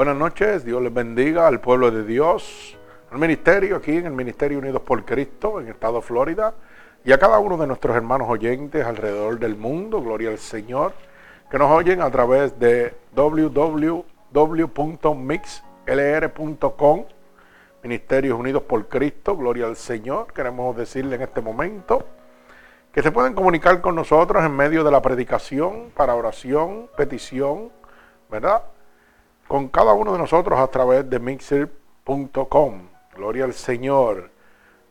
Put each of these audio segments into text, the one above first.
Buenas noches, Dios les bendiga al pueblo de Dios, al ministerio aquí en el Ministerio Unidos por Cristo en el estado de Florida y a cada uno de nuestros hermanos oyentes alrededor del mundo, gloria al Señor, que nos oyen a través de www.mixlr.com, Ministerios Unidos por Cristo, gloria al Señor. Queremos decirle en este momento que se pueden comunicar con nosotros en medio de la predicación para oración, petición, ¿verdad? Con cada uno de nosotros a través de mixer.com. Gloria al Señor.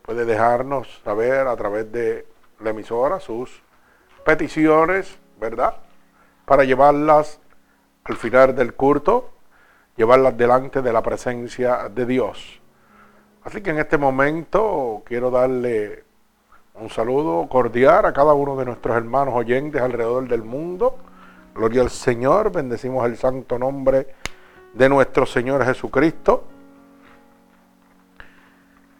Puede dejarnos saber a través de la emisora sus peticiones, ¿verdad? Para llevarlas al final del culto, llevarlas delante de la presencia de Dios. Así que en este momento quiero darle un saludo cordial a cada uno de nuestros hermanos oyentes alrededor del mundo. Gloria al Señor, bendecimos el santo nombre de nuestro Señor Jesucristo.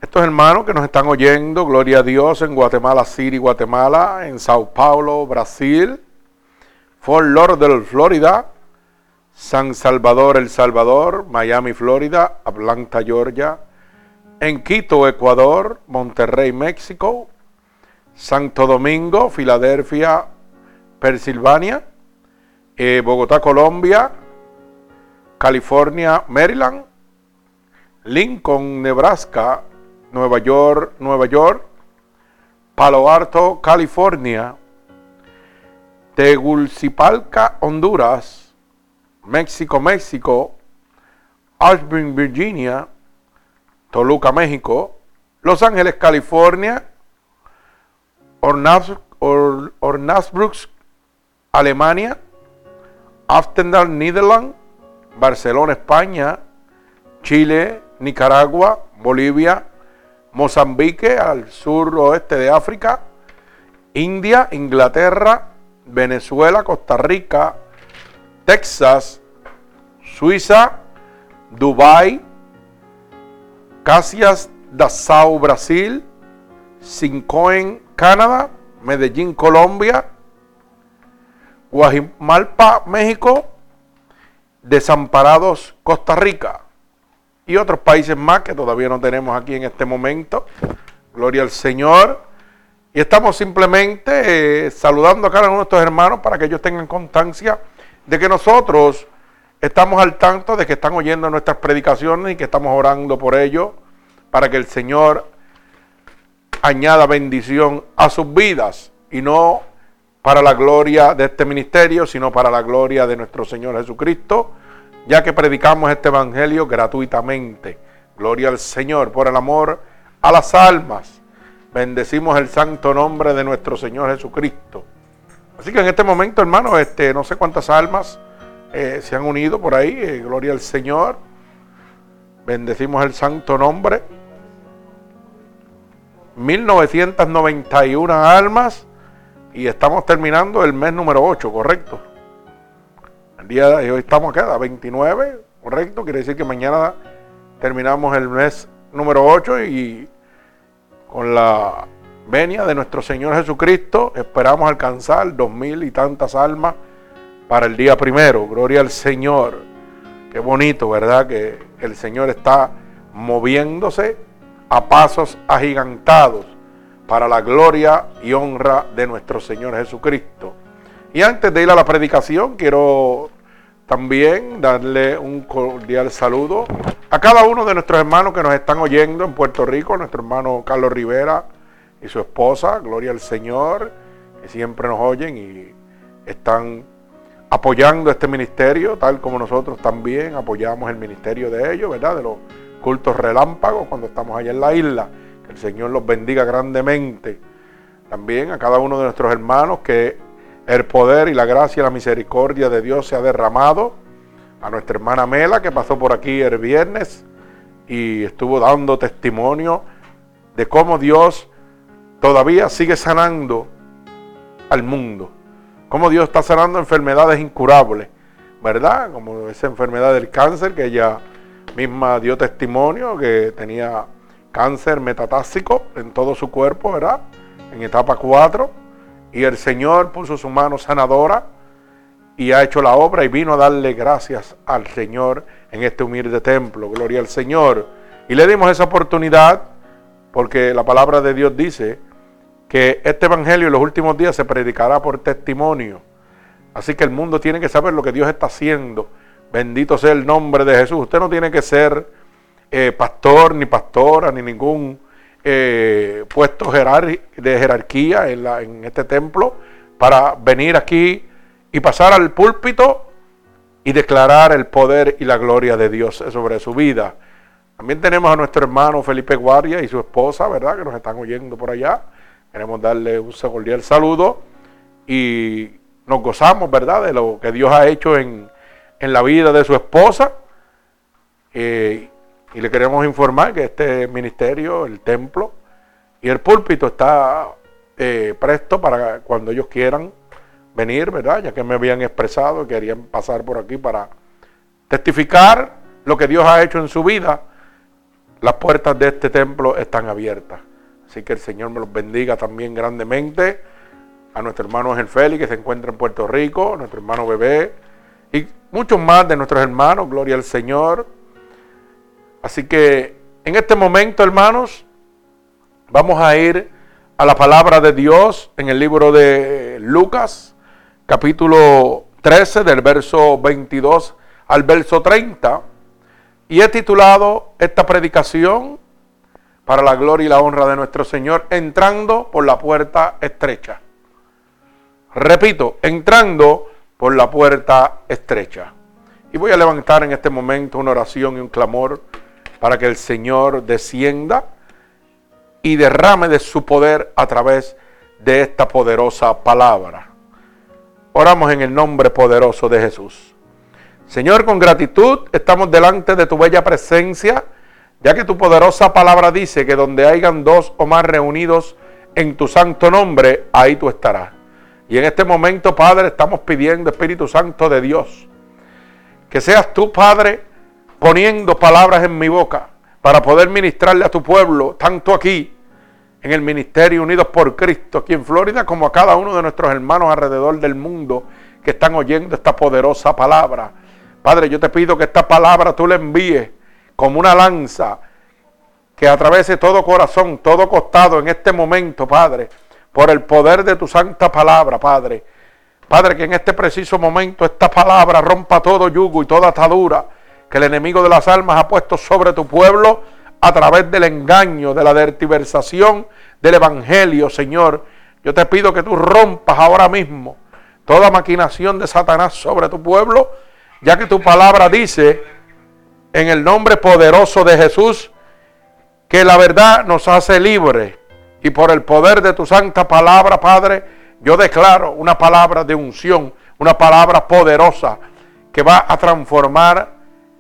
Estos hermanos que nos están oyendo, gloria a Dios, en Guatemala City, Guatemala, en Sao Paulo, Brasil, Fort Lauderdale, Florida, San Salvador, El Salvador, Miami, Florida, Atlanta, Georgia, en Quito, Ecuador, Monterrey, México, Santo Domingo, Filadelfia, Pensilvania, eh, Bogotá, Colombia, California, Maryland, Lincoln, Nebraska, Nueva York, Nueva York, Palo Alto, California, Tegucigalpa, Honduras, México, México, Ashburn, Virginia, Toluca, México, Los Ángeles, California, Ornasbrück, Alemania, Amsterdam, Netherlands, Barcelona, España, Chile, Nicaragua, Bolivia, Mozambique, al sur oeste de África, India, Inglaterra, Venezuela, Costa Rica, Texas, Suiza, Dubai, Casias Dassau, Brasil, Sincoen, Canadá, Medellín, Colombia, Guajimalpa, México, Desamparados, Costa Rica y otros países más que todavía no tenemos aquí en este momento. Gloria al Señor. Y estamos simplemente eh, saludando a cada uno de nuestros hermanos para que ellos tengan constancia de que nosotros estamos al tanto de que están oyendo nuestras predicaciones y que estamos orando por ellos para que el Señor añada bendición a sus vidas y no para la gloria de este ministerio, sino para la gloria de nuestro Señor Jesucristo, ya que predicamos este Evangelio gratuitamente. Gloria al Señor por el amor a las almas. Bendecimos el santo nombre de nuestro Señor Jesucristo. Así que en este momento, hermano, este, no sé cuántas almas eh, se han unido por ahí. Eh, gloria al Señor. Bendecimos el santo nombre. 1991 almas y estamos terminando el mes número 8, ¿correcto? El día de hoy estamos acá, 29, ¿correcto? Quiere decir que mañana terminamos el mes número 8 y con la venia de nuestro Señor Jesucristo esperamos alcanzar dos mil y tantas almas para el día primero. Gloria al Señor. Qué bonito, ¿verdad? Que el Señor está moviéndose a pasos agigantados para la gloria y honra de nuestro Señor Jesucristo. Y antes de ir a la predicación, quiero también darle un cordial saludo a cada uno de nuestros hermanos que nos están oyendo en Puerto Rico, nuestro hermano Carlos Rivera y su esposa, Gloria al Señor, que siempre nos oyen y están apoyando este ministerio, tal como nosotros también apoyamos el ministerio de ellos, ¿verdad? De los cultos relámpagos cuando estamos allá en la isla. El Señor los bendiga grandemente. También a cada uno de nuestros hermanos que el poder y la gracia y la misericordia de Dios se ha derramado. A nuestra hermana Mela que pasó por aquí el viernes y estuvo dando testimonio de cómo Dios todavía sigue sanando al mundo. Cómo Dios está sanando enfermedades incurables, ¿verdad? Como esa enfermedad del cáncer que ella misma dio testimonio que tenía cáncer metatásico en todo su cuerpo, ¿verdad? En etapa 4. Y el Señor puso su mano sanadora y ha hecho la obra y vino a darle gracias al Señor en este humilde templo. Gloria al Señor. Y le dimos esa oportunidad porque la palabra de Dios dice que este evangelio en los últimos días se predicará por testimonio. Así que el mundo tiene que saber lo que Dios está haciendo. Bendito sea el nombre de Jesús. Usted no tiene que ser eh, pastor, ni pastora, ni ningún eh, puesto de jerarquía en, en este templo para venir aquí y pasar al púlpito y declarar el poder y la gloria de Dios sobre su vida. También tenemos a nuestro hermano Felipe Guardia y su esposa, ¿verdad? Que nos están oyendo por allá. Queremos darle un cordial saludo y nos gozamos, ¿verdad? De lo que Dios ha hecho en, la vida de su esposa. Eh, y le queremos informar que este ministerio, el templo y el púlpito está eh, presto para cuando ellos quieran venir, ¿verdad? Ya que me habían expresado que querían pasar por aquí para testificar lo que Dios ha hecho en su vida. Las puertas de este templo están abiertas. Así que el Señor me los bendiga también grandemente. A nuestro hermano Ángel Félix, que se encuentra en Puerto Rico, a nuestro hermano Bebé y muchos más de nuestros hermanos. Gloria al Señor. Así que en este momento, hermanos, vamos a ir a la palabra de Dios en el libro de Lucas, capítulo 13, del verso 22 al verso 30. Y he titulado esta predicación para la gloria y la honra de nuestro Señor, entrando por la puerta estrecha. Repito, entrando por la puerta estrecha. Y voy a levantar en este momento una oración y un clamor para que el Señor descienda y derrame de su poder a través de esta poderosa palabra. Oramos en el nombre poderoso de Jesús. Señor, con gratitud estamos delante de tu bella presencia, ya que tu poderosa palabra dice que donde hayan dos o más reunidos en tu santo nombre, ahí tú estarás. Y en este momento, Padre, estamos pidiendo, Espíritu Santo de Dios, que seas tú, Padre, poniendo palabras en mi boca para poder ministrarle a tu pueblo, tanto aquí en el Ministerio Unidos por Cristo, aquí en Florida, como a cada uno de nuestros hermanos alrededor del mundo que están oyendo esta poderosa palabra. Padre, yo te pido que esta palabra tú la envíes como una lanza que atravese todo corazón, todo costado en este momento, Padre, por el poder de tu santa palabra, Padre. Padre, que en este preciso momento esta palabra rompa todo yugo y toda atadura que el enemigo de las almas ha puesto sobre tu pueblo a través del engaño, de la dertiversación del Evangelio, Señor. Yo te pido que tú rompas ahora mismo toda maquinación de Satanás sobre tu pueblo, ya que tu palabra dice, en el nombre poderoso de Jesús, que la verdad nos hace libres. Y por el poder de tu santa palabra, Padre, yo declaro una palabra de unción, una palabra poderosa que va a transformar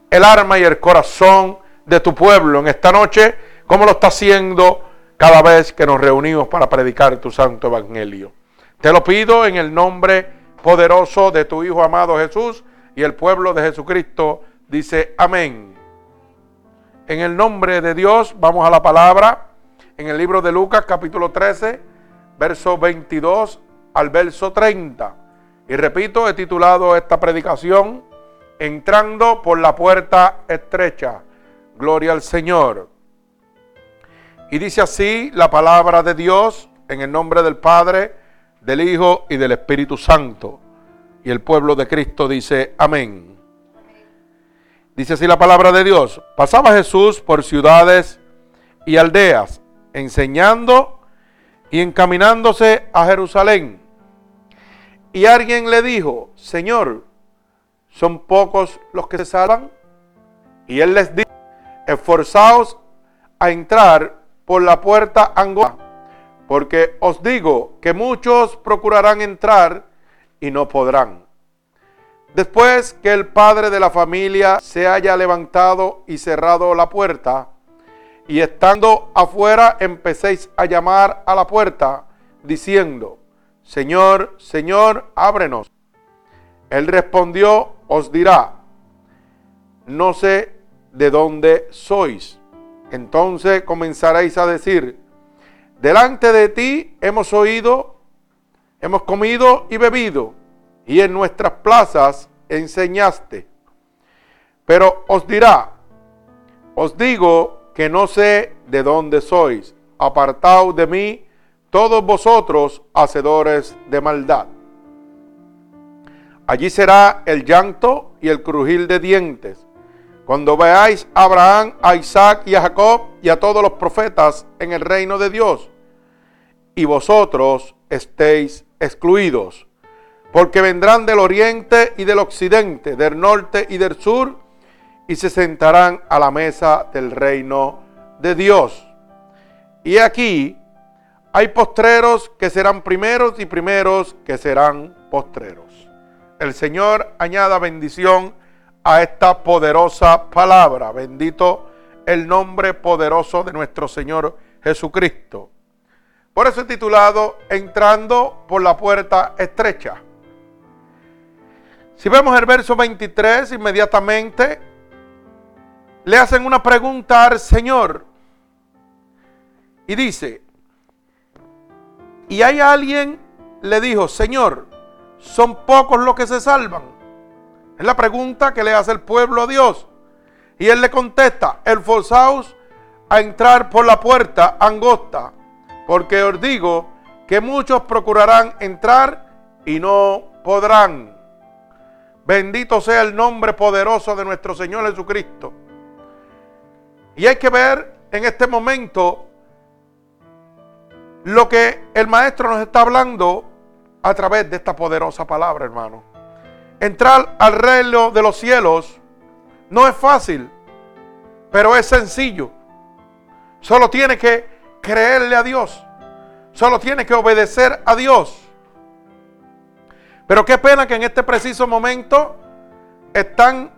el alma y el corazón de tu pueblo en esta noche, como lo está haciendo cada vez que nos reunimos para predicar tu santo evangelio. Te lo pido en el nombre poderoso de tu Hijo amado Jesús y el pueblo de Jesucristo dice amén. En el nombre de Dios vamos a la palabra en el libro de Lucas capítulo 13, verso 22 al verso 30. Y repito, he titulado esta predicación Entrando por la puerta estrecha. Gloria al Señor. Y dice así la palabra de Dios en el nombre del Padre, del Hijo y del Espíritu Santo. Y el pueblo de Cristo dice amén. Dice así la palabra de Dios. Pasaba Jesús por ciudades y aldeas, enseñando y encaminándose a Jerusalén. Y alguien le dijo, Señor, ¿son pocos los que se salvan? Y él les dijo, esforzaos a entrar por la puerta angosta, porque os digo que muchos procurarán entrar y no podrán. Después que el padre de la familia se haya levantado y cerrado la puerta, y estando afuera empecéis a llamar a la puerta, diciendo, Señor, Señor, ábrenos. Él respondió, os dirá, no sé de dónde sois. Entonces comenzaréis a decir, delante de ti hemos oído, hemos comido y bebido, y en nuestras plazas enseñaste. Pero os dirá, os digo que no sé de dónde sois, apartaos de mí todos vosotros hacedores de maldad. Allí será el llanto y el crujir de dientes, cuando veáis a Abraham, a Isaac y a Jacob y a todos los profetas en el reino de Dios, y vosotros estéis excluidos, porque vendrán del oriente y del occidente, del norte y del sur, y se sentarán a la mesa del reino de Dios. Y aquí hay postreros que serán primeros y primeros que serán postreros. El Señor añada bendición a esta poderosa palabra. Bendito el nombre poderoso de nuestro Señor Jesucristo. Por eso he titulado Entrando por la puerta estrecha. Si vemos el verso 23, inmediatamente le hacen una pregunta al Señor. Y dice, y hay alguien le dijo, Señor, son pocos los que se salvan. Es la pregunta que le hace el pueblo a Dios. Y él le contesta, esforzaos a entrar por la puerta angosta, porque os digo que muchos procurarán entrar y no podrán. Bendito sea el nombre poderoso de nuestro Señor Jesucristo. Y hay que ver en este momento lo que el maestro nos está hablando a través de esta poderosa palabra, hermano. Entrar al reino de los cielos no es fácil, pero es sencillo. Solo tiene que creerle a Dios. Solo tiene que obedecer a Dios. Pero qué pena que en este preciso momento están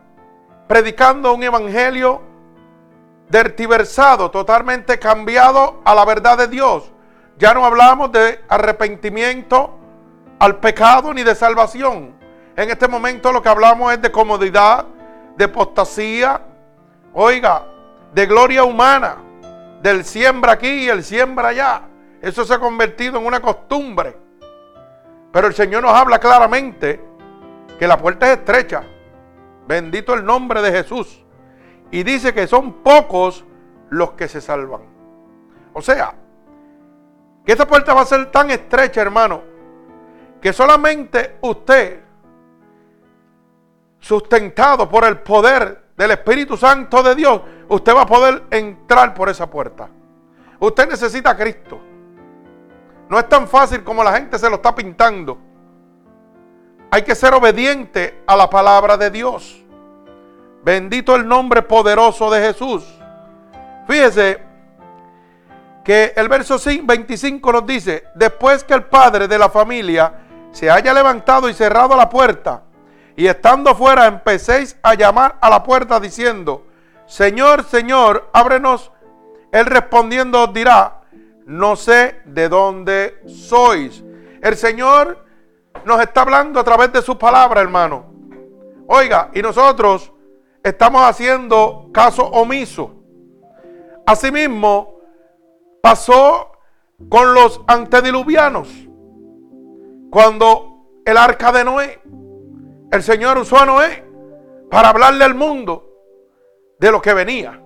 predicando un evangelio dertiversado, totalmente cambiado a la verdad de Dios. Ya no hablamos de arrepentimiento al pecado ni de salvación. En este momento lo que hablamos es de comodidad, de apostasía, oiga, de gloria humana, del siembra aquí y el siembra allá. Eso se ha convertido en una costumbre. Pero el Señor nos habla claramente que la puerta es estrecha. Bendito el nombre de Jesús. Y dice que son pocos los que se salvan. O sea, que esta puerta va a ser tan estrecha, hermano, que solamente usted, sustentado por el poder del Espíritu Santo de Dios, usted va a poder entrar por esa puerta. Usted necesita a Cristo. No es tan fácil como la gente se lo está pintando. Hay que ser obediente a la palabra de Dios. Bendito el nombre poderoso de Jesús. Fíjese que el verso 25 nos dice, después que el padre de la familia se haya levantado y cerrado la puerta, y estando fuera empecéis a llamar a la puerta diciendo, Señor, Señor, ábrenos. Él respondiendo os dirá, no sé de dónde sois. El Señor nos está hablando a través de su palabra, hermano. Oiga, y nosotros estamos haciendo caso omiso. Asimismo, pasó con los antediluvianos. Cuando el arca de Noé, el Señor usó a Noé para hablarle al mundo de lo que venía.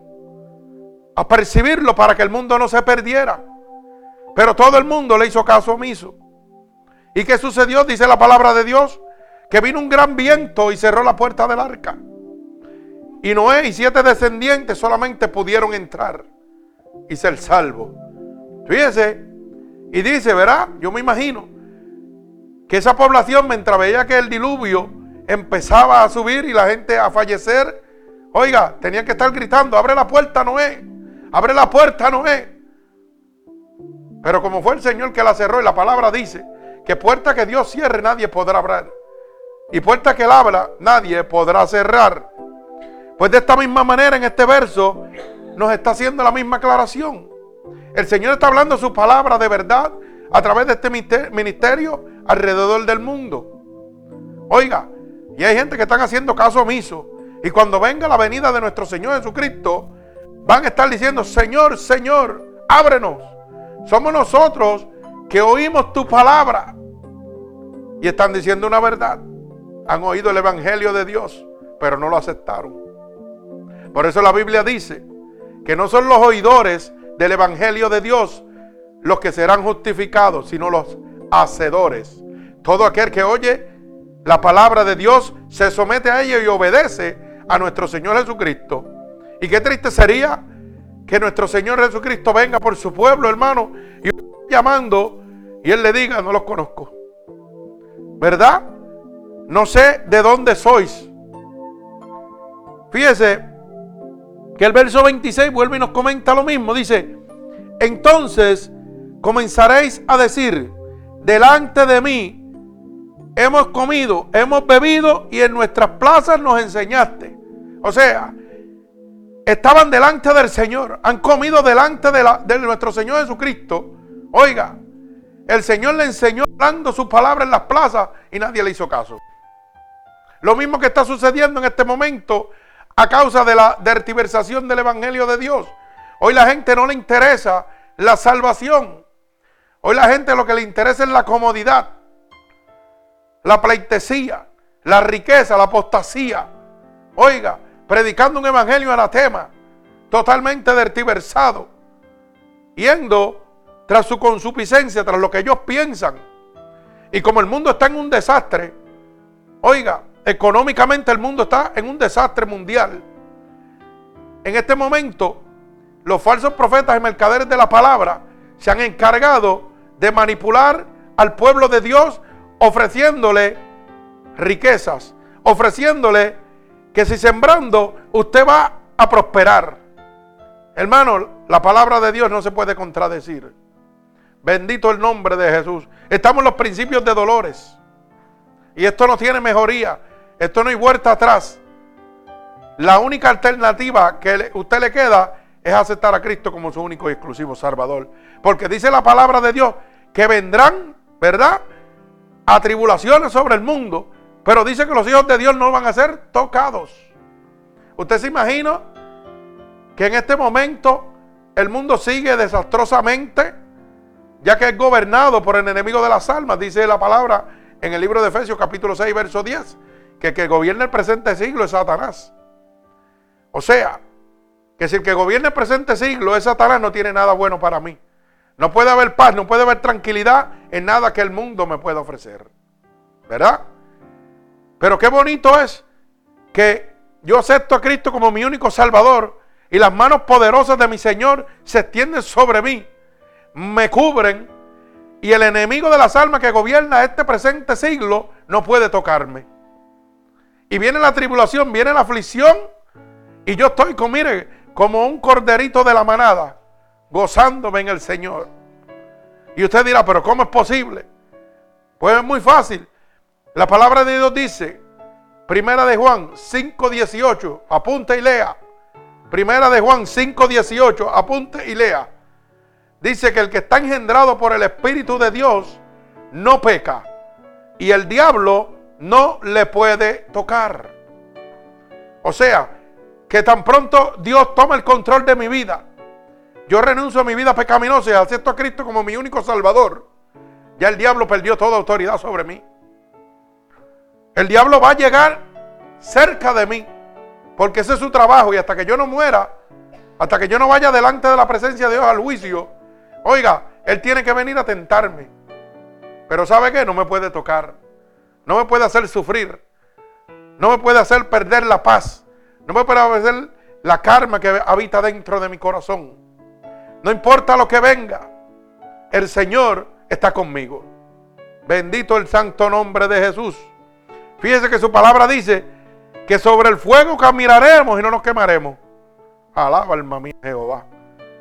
A percibirlo para que el mundo no se perdiera. Pero todo el mundo le hizo caso omiso. ¿Y qué sucedió? Dice la palabra de Dios. Que vino un gran viento y cerró la puerta del arca. Y Noé y siete descendientes solamente pudieron entrar y ser salvos. Fíjese, y dice, verá, yo me imagino que esa población, mientras veía que el diluvio empezaba a subir y la gente a fallecer, oiga, tenía que estar gritando, abre la puerta, Noé, abre la puerta, Noé. Pero como fue el Señor que la cerró y la palabra dice que puerta que Dios cierre nadie podrá abrir. Y puerta que él abra nadie podrá cerrar. Pues de esta misma manera en este verso nos está haciendo la misma aclaración. El Señor está hablando su palabra de verdad a través de este ministerio alrededor del mundo. Oiga, y hay gente que están haciendo caso omiso. Y cuando venga la venida de nuestro Señor Jesucristo, van a estar diciendo, Señor, Señor, ábrenos. Somos nosotros que oímos tu palabra. Y están diciendo una verdad. han oído el Evangelio de Dios, pero no lo aceptaron. Por eso la Biblia dice que no son los oidores del Evangelio de Dios los que serán justificados, sino los hacedores. Todo aquel que oye la palabra de Dios se somete a ella y obedece a nuestro Señor Jesucristo. Y qué triste sería que nuestro Señor Jesucristo venga por su pueblo, hermano, y llamando y Él le diga, no los conozco. ¿Verdad? No sé de dónde sois. Fíjese que el verso 26 vuelve y nos comenta lo mismo. Dice, entonces comenzaréis a decir, delante de mí hemos comido, hemos bebido y en nuestras plazas nos enseñaste. O sea, estaban delante del Señor, han comido delante de, de nuestro Señor Jesucristo. Oiga, el Señor le enseñó dando sus palabras en las plazas y nadie le hizo caso. Lo mismo que está sucediendo en este momento a causa de la dertiversación del Evangelio de Dios. Hoy la gente no le interesa la salvación. Hoy la gente lo que le interesa es la comodidad, la pleitesía, la riqueza, la apostasía. Oiga, predicando un evangelio anatema, totalmente dertiversado, yendo tras su consuficiencia, tras lo que ellos piensan. Y como el mundo está en un desastre, oiga, económicamente el mundo está en un desastre mundial. En este momento, los falsos profetas y mercaderes de la palabra se han encargado de manipular al pueblo de Dios ofreciéndole riquezas, ofreciéndole que si sembrando usted va a prosperar. Hermano, la palabra de Dios no se puede contradecir. Bendito el nombre de Jesús. Estamos en los principios de dolores. Y esto no tiene mejoría. Esto no hay vuelta atrás. La única alternativa que usted le queda es aceptar a Cristo como su único y exclusivo Salvador. Porque dice la palabra de Dios que vendrán, ¿verdad? Atribulaciones sobre el mundo. Pero dice que los hijos de Dios no van a ser tocados. ¿Usted se imagina que en este momento el mundo sigue desastrosamente? Ya que es gobernado por el enemigo de las almas, dice la palabra en el libro de Efesios capítulo 6, verso 10, que el que gobierna el presente siglo es Satanás. O sea, que si el que gobierna el presente siglo es Satanás, no tiene nada bueno para mí. No puede haber paz, no puede haber tranquilidad en nada que el mundo me pueda ofrecer. ¿Verdad? Pero qué bonito es que yo acepto a Cristo como mi único Salvador y las manos poderosas de mi Señor se extienden sobre mí, me cubren y el enemigo de las almas que gobierna este presente siglo no puede tocarme. Y viene la tribulación, viene la aflicción y yo estoy como, mire, como un corderito de la manada, gozándome en el Señor. Y usted dirá, pero ¿cómo es posible? Pues es muy fácil. La palabra de Dios dice, Primera de Juan 5.18, apunte y lea. Primera de Juan 5.18, apunte y lea. Dice que el que está engendrado por el Espíritu de Dios no peca. Y el diablo no le puede tocar. O sea, que tan pronto Dios toma el control de mi vida, yo renuncio a mi vida pecaminosa y acepto a Cristo como mi único Salvador, ya el diablo perdió toda autoridad sobre mí. El diablo va a llegar cerca de mí, porque ese es su trabajo y hasta que yo no muera, hasta que yo no vaya delante de la presencia de Dios al juicio, oiga, él tiene que venir a tentarme. Pero ¿sabe qué? No me puede tocar, no me puede hacer sufrir, no me puede hacer perder la paz, no me puede hacer la karma que habita dentro de mi corazón. No importa lo que venga, el Señor está conmigo. Bendito el santo nombre de Jesús. Fíjese que su palabra dice que sobre el fuego caminaremos y no nos quemaremos. Alaba alma mía Jehová.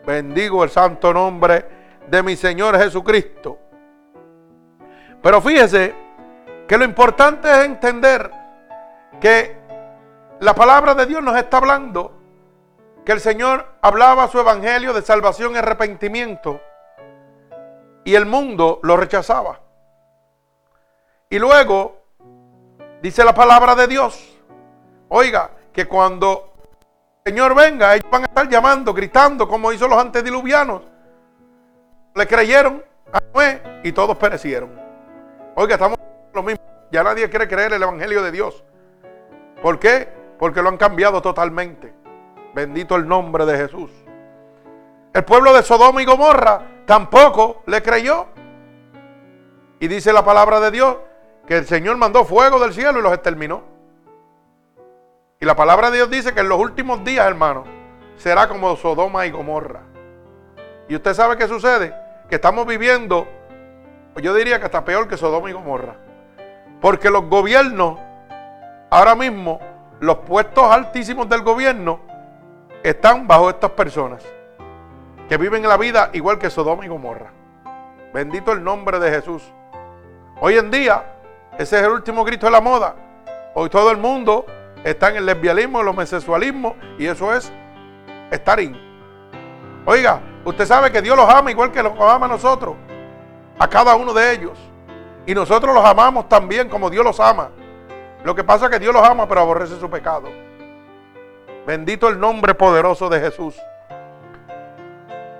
Bendigo el santo nombre de mi Señor Jesucristo. Pero fíjese que lo importante es entender que la palabra de Dios nos está hablando que el Señor hablaba su evangelio de salvación y arrepentimiento y el mundo lo rechazaba. Y luego Dice la palabra de Dios. Oiga, que cuando el Señor venga, ellos van a estar llamando, gritando, como hizo los antediluvianos. Le creyeron a Noé y todos perecieron. Oiga, estamos lo mismo. Ya nadie quiere creer el Evangelio de Dios. ¿Por qué? Porque lo han cambiado totalmente. Bendito el nombre de Jesús. El pueblo de Sodoma y Gomorra tampoco le creyó. Y dice la palabra de Dios que el Señor mandó fuego del cielo y los exterminó. Y la palabra de Dios dice que en los últimos días, hermano, será como Sodoma y Gomorra. Y usted sabe qué sucede, que estamos viviendo, yo diría que hasta peor que Sodoma y Gomorra. Porque los gobiernos, ahora mismo, los puestos altísimos del gobierno, están bajo estas personas que viven la vida igual que Sodoma y Gomorra. Bendito el nombre de Jesús. Hoy en día, ese es el último grito de la moda. Hoy todo el mundo está en el lesbianismo, el homosexualismo y eso es estar in. Oiga, usted sabe que Dios los ama igual que los ama a nosotros, a cada uno de ellos. Y nosotros los amamos también como Dios los ama. Lo que pasa es que Dios los ama pero aborrece su pecado. Bendito el nombre poderoso de Jesús.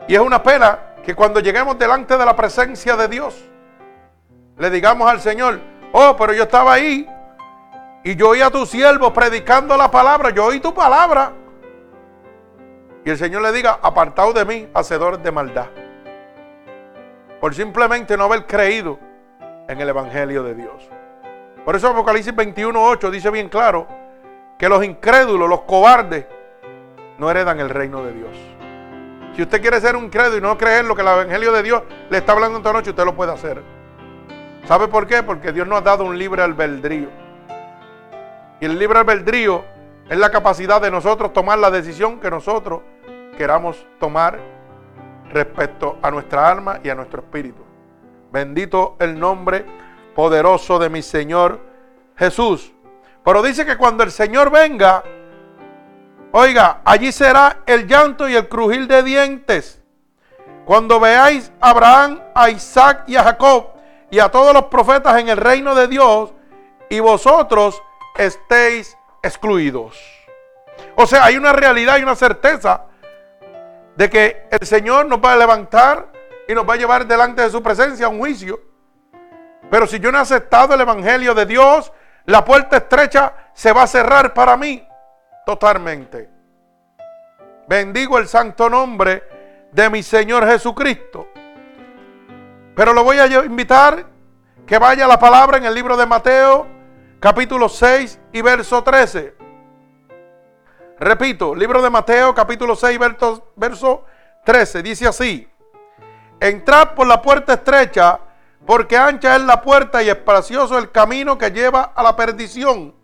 Y es una pena que cuando lleguemos delante de la presencia de Dios, le digamos al Señor, oh, pero yo estaba ahí y yo oí a tu siervo predicando la palabra, yo oí tu palabra. Y el Señor le diga, apartado de mí, hacedores de maldad. Por simplemente no haber creído en el Evangelio de Dios. Por eso Apocalipsis 21.8 dice bien claro que los incrédulos, los cobardes, no heredan el reino de Dios. Si usted quiere ser un incrédulo y no creer lo que el Evangelio de Dios le está hablando esta noche, usted lo puede hacer. ¿Sabe por qué? Porque Dios nos ha dado un libre albedrío. Y el libre albedrío es la capacidad de nosotros tomar la decisión que nosotros queramos tomar respecto a nuestra alma y a nuestro espíritu. Bendito el nombre poderoso de mi Señor Jesús. Pero dice que cuando el Señor venga, oiga, allí será el llanto y el crujir de dientes. Cuando veáis a Abraham, a Isaac y a Jacob y a todos los profetas en el reino de Dios y vosotros estéis excluidos. O sea, hay una realidad y una certeza de que el Señor nos va a levantar y nos va a llevar delante de su presencia a un juicio. Pero si yo no he aceptado el Evangelio de Dios, la puerta estrecha se va a cerrar para mí totalmente. Bendigo el santo nombre de mi Señor Jesucristo. Pero lo voy a invitar que vaya la palabra en el libro de Mateo, capítulo 6 y verso 13. Repito, libro de Mateo capítulo 6, verso, verso 13, dice así, entrad por la puerta estrecha, porque ancha es la puerta y espacioso el camino que lleva a la perdición,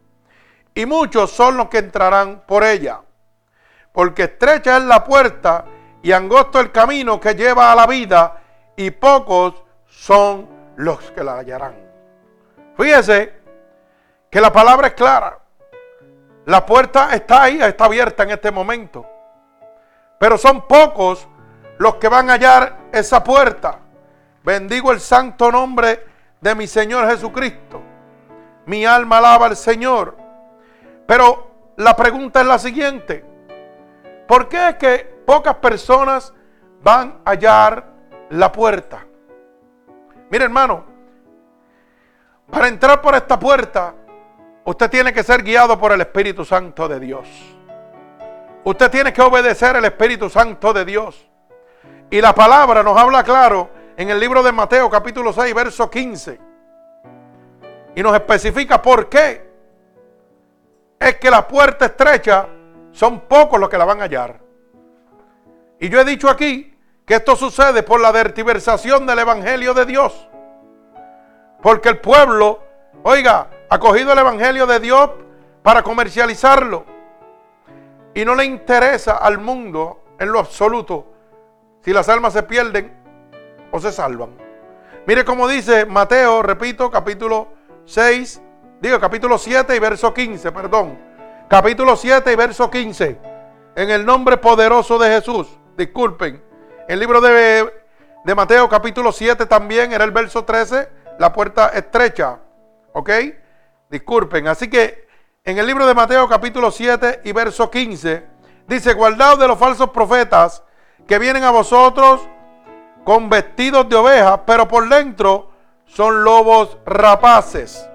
y muchos son los que entrarán por ella. Porque estrecha es la puerta y angosto el camino que lleva a la vida, y pocos son los que la hallarán. Fíjese que la palabra es clara. La puerta está ahí, está abierta en este momento. Pero son pocos los que van a hallar esa puerta. Bendigo el santo nombre de mi Señor Jesucristo. Mi alma alaba al Señor. Pero la pregunta es la siguiente. ¿Por qué es que pocas personas van a hallar la puerta? Mire hermano, para entrar por esta puerta Usted tiene que ser guiado por el Espíritu Santo de Dios. Usted tiene que obedecer el Espíritu Santo de Dios. Y la palabra nos habla claro en el libro de Mateo capítulo 6, verso 15. Y nos especifica por qué. Es que la puerta estrecha son pocos los que la van a hallar. Y yo he dicho aquí que esto sucede por la vertiversación del Evangelio de Dios. Porque el pueblo, oiga, ha cogido el Evangelio de Dios para comercializarlo. Y no le interesa al mundo en lo absoluto si las almas se pierden o se salvan. Mire cómo dice Mateo, repito, capítulo 6, digo capítulo 7 y verso 15, perdón. Capítulo 7 y verso 15. En el nombre poderoso de Jesús. Disculpen. El libro de, de Mateo capítulo 7 también era el verso 13, la puerta estrecha. ¿Ok? Disculpen. Así que en el libro de Mateo capítulo 7 y verso 15 dice, guardaos de los falsos profetas que vienen a vosotros con vestidos de oveja, pero por dentro son lobos rapaces.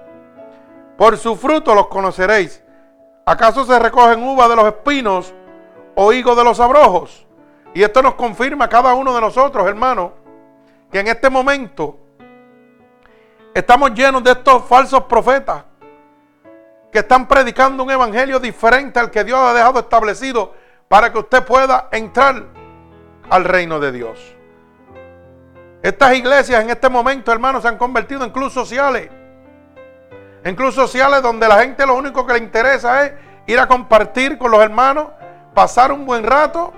Por su fruto los conoceréis. ¿Acaso se recogen uvas de los espinos o higos de los abrojos? Y esto nos confirma cada uno de nosotros, hermano, que en este momento estamos llenos de estos falsos profetas que están predicando un evangelio diferente al que Dios ha dejado establecido para que usted pueda entrar al reino de Dios. Estas iglesias en este momento, hermanos, se han convertido en clubes sociales. En clubes sociales donde la gente lo único que le interesa es ir a compartir con los hermanos, pasar un buen rato.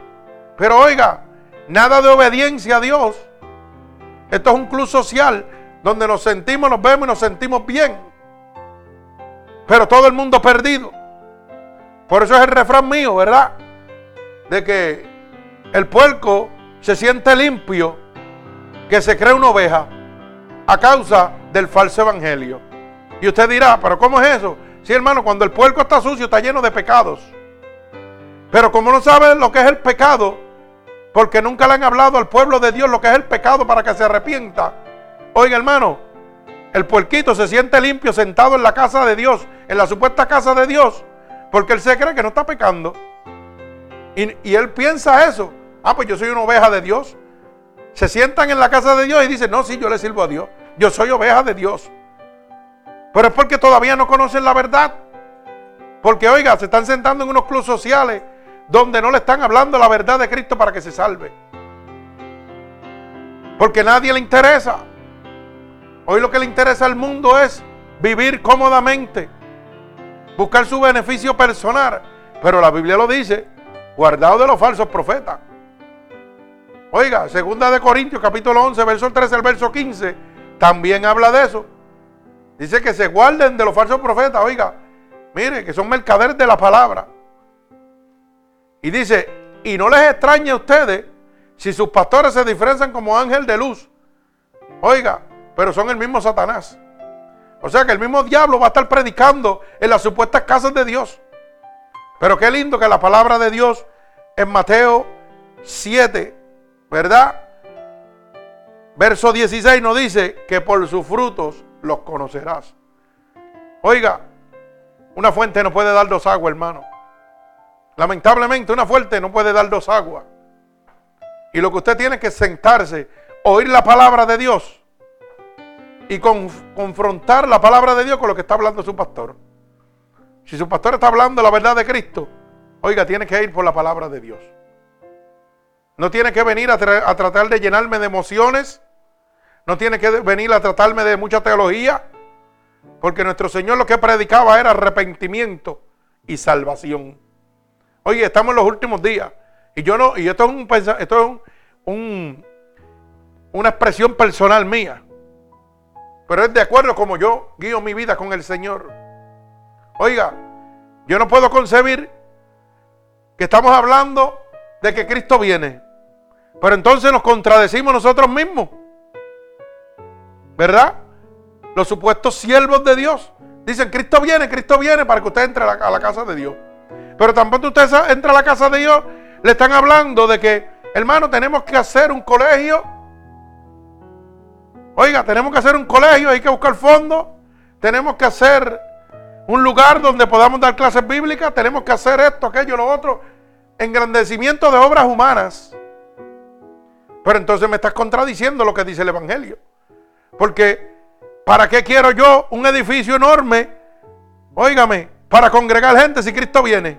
Pero oiga, nada de obediencia a Dios. Esto es un club social donde nos sentimos, nos vemos y nos sentimos bien. Pero todo el mundo perdido. Por eso es el refrán mío, ¿verdad? De que el puerco se siente limpio, que se cree una oveja a causa del falso evangelio. Y usted dirá, pero ¿cómo es eso? Sí, hermano, cuando el puerco está sucio está lleno de pecados. Pero como no sabe lo que es el pecado, porque nunca le han hablado al pueblo de Dios lo que es el pecado para que se arrepienta. Oiga, hermano, el puerquito se siente limpio sentado en la casa de Dios, en la supuesta casa de Dios, porque él se cree que no está pecando. Y, y él piensa eso. Ah, pues yo soy una oveja de Dios. Se sientan en la casa de Dios y dicen, no, sí, yo le sirvo a Dios. Yo soy oveja de Dios. Pero es porque todavía no conocen la verdad. Porque, oiga, se están sentando en unos clubes sociales donde no le están hablando la verdad de Cristo para que se salve. Porque nadie le interesa. Hoy lo que le interesa al mundo es vivir cómodamente, buscar su beneficio personal. Pero la Biblia lo dice, guardado de los falsos profetas. Oiga, segunda de Corintios capítulo 11, verso 13 al verso 15, también habla de eso. Dice que se guarden de los falsos profetas, oiga, mire, que son mercaderes de la palabra. Y dice, y no les extrañe a ustedes si sus pastores se diferencian como ángel de luz. Oiga, pero son el mismo Satanás. O sea que el mismo diablo va a estar predicando en las supuestas casas de Dios. Pero qué lindo que la palabra de Dios en Mateo 7, ¿verdad? Verso 16 nos dice que por sus frutos los conocerás. Oiga, una fuente no puede dar dos aguas, hermano. Lamentablemente una fuente no puede dar dos aguas. Y lo que usted tiene que sentarse, oír la palabra de Dios y confrontar la palabra de Dios con lo que está hablando su pastor. Si su pastor está hablando la verdad de Cristo, oiga, tiene que ir por la palabra de Dios. No tiene que venir a, tratar de llenarme de emociones. No tiene que venir a tratarme de mucha teología. Porque nuestro Señor lo que predicaba era arrepentimiento y salvación. Oye, estamos en los últimos días. Y yo no, y esto es, un, esto es una expresión personal mía. Pero es de acuerdo como yo guío mi vida con el Señor. Oiga, yo no puedo concebir que estamos hablando de que Cristo viene. Pero entonces nos contradecimos nosotros mismos. ¿Verdad? Los supuestos siervos de Dios dicen, Cristo viene, Cristo viene para que usted entre a la casa de Dios. Pero tampoco usted entra a la casa de Dios, le están hablando de que, hermano, tenemos que hacer un colegio. Oiga, tenemos que hacer un colegio, hay que buscar fondos. Tenemos que hacer un lugar donde podamos dar clases bíblicas. Tenemos que hacer esto, aquello, lo otro. Engrandecimiento de obras humanas. Pero entonces me estás contradiciendo lo que dice el Evangelio. Porque, ¿para qué quiero yo un edificio enorme? Óigame, para congregar gente si Cristo viene.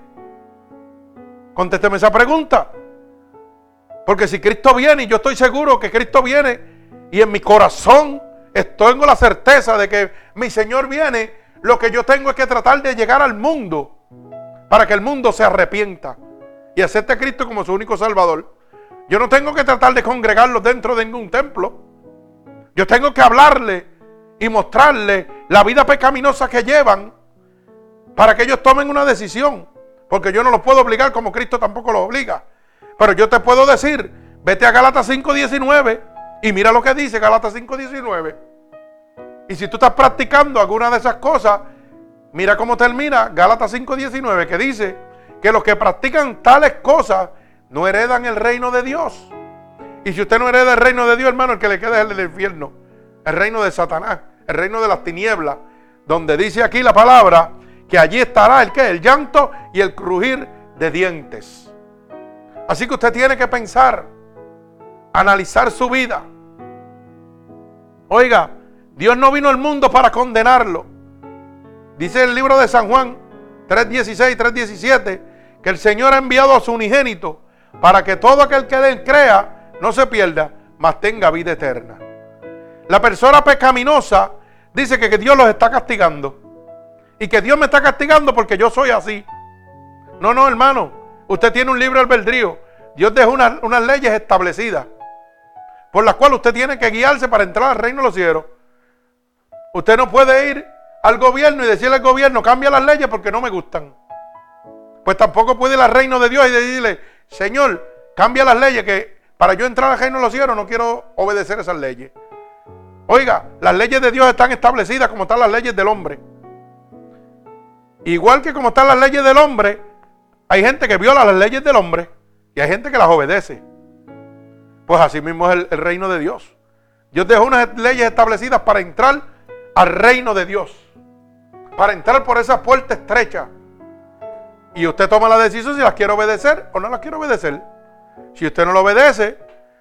Contésteme esa pregunta. Porque si Cristo viene, y yo estoy seguro que Cristo viene, y en mi corazón tengo la certeza de que mi Señor viene, lo que yo tengo es que tratar de llegar al mundo para que el mundo se arrepienta y acepte a Cristo como su único Salvador. Yo no tengo que tratar de congregarlos dentro de ningún templo. Yo tengo que hablarle y mostrarle la vida pecaminosa que llevan para que ellos tomen una decisión. Porque yo no los puedo obligar como Cristo tampoco los obliga. Pero yo te puedo decir, vete a Gálatas 5.19 y mira lo que dice Gálatas 5.19. Y si tú estás practicando alguna de esas cosas, mira cómo termina Gálatas 5.19 que dice que los que practican tales cosas no heredan el reino de Dios. Y si usted no hereda el reino de Dios, hermano, el que le queda es el del infierno. El reino de Satanás, el reino de las tinieblas, donde dice aquí la palabra que allí estará el que, el llanto y el crujir de dientes. Así que usted tiene que pensar, analizar su vida. Oiga, Dios no vino al mundo para condenarlo. Dice el libro de San Juan 3.16, 3.17, que el Señor ha enviado a su unigénito para que todo aquel que crea no se pierda, mas tenga vida eterna. La persona pecaminosa dice que, Dios los está castigando. Y que Dios me está castigando porque yo soy así. No, no, hermano. Usted tiene un libre albedrío. Dios dejó unas, unas leyes establecidas por las cuales usted tiene que guiarse para entrar al reino de los cielos. Usted no puede ir al gobierno y decirle al gobierno, cambia las leyes porque no me gustan. Pues tampoco puede ir al reino de Dios y decirle, Señor, cambia las leyes que para yo entrar al reino de los cielos no quiero obedecer esas leyes. Oiga, las leyes de Dios están establecidas como están las leyes del hombre. Igual que como están las leyes del hombre, hay gente que viola las leyes del hombre y hay gente que las obedece. Pues así mismo es el, reino de Dios. Dios dejó unas leyes establecidas para entrar al reino de Dios. Para entrar por esa puerta estrecha. Y usted toma la decisión si las quiere obedecer o no las quiere obedecer. Si usted no lo obedece,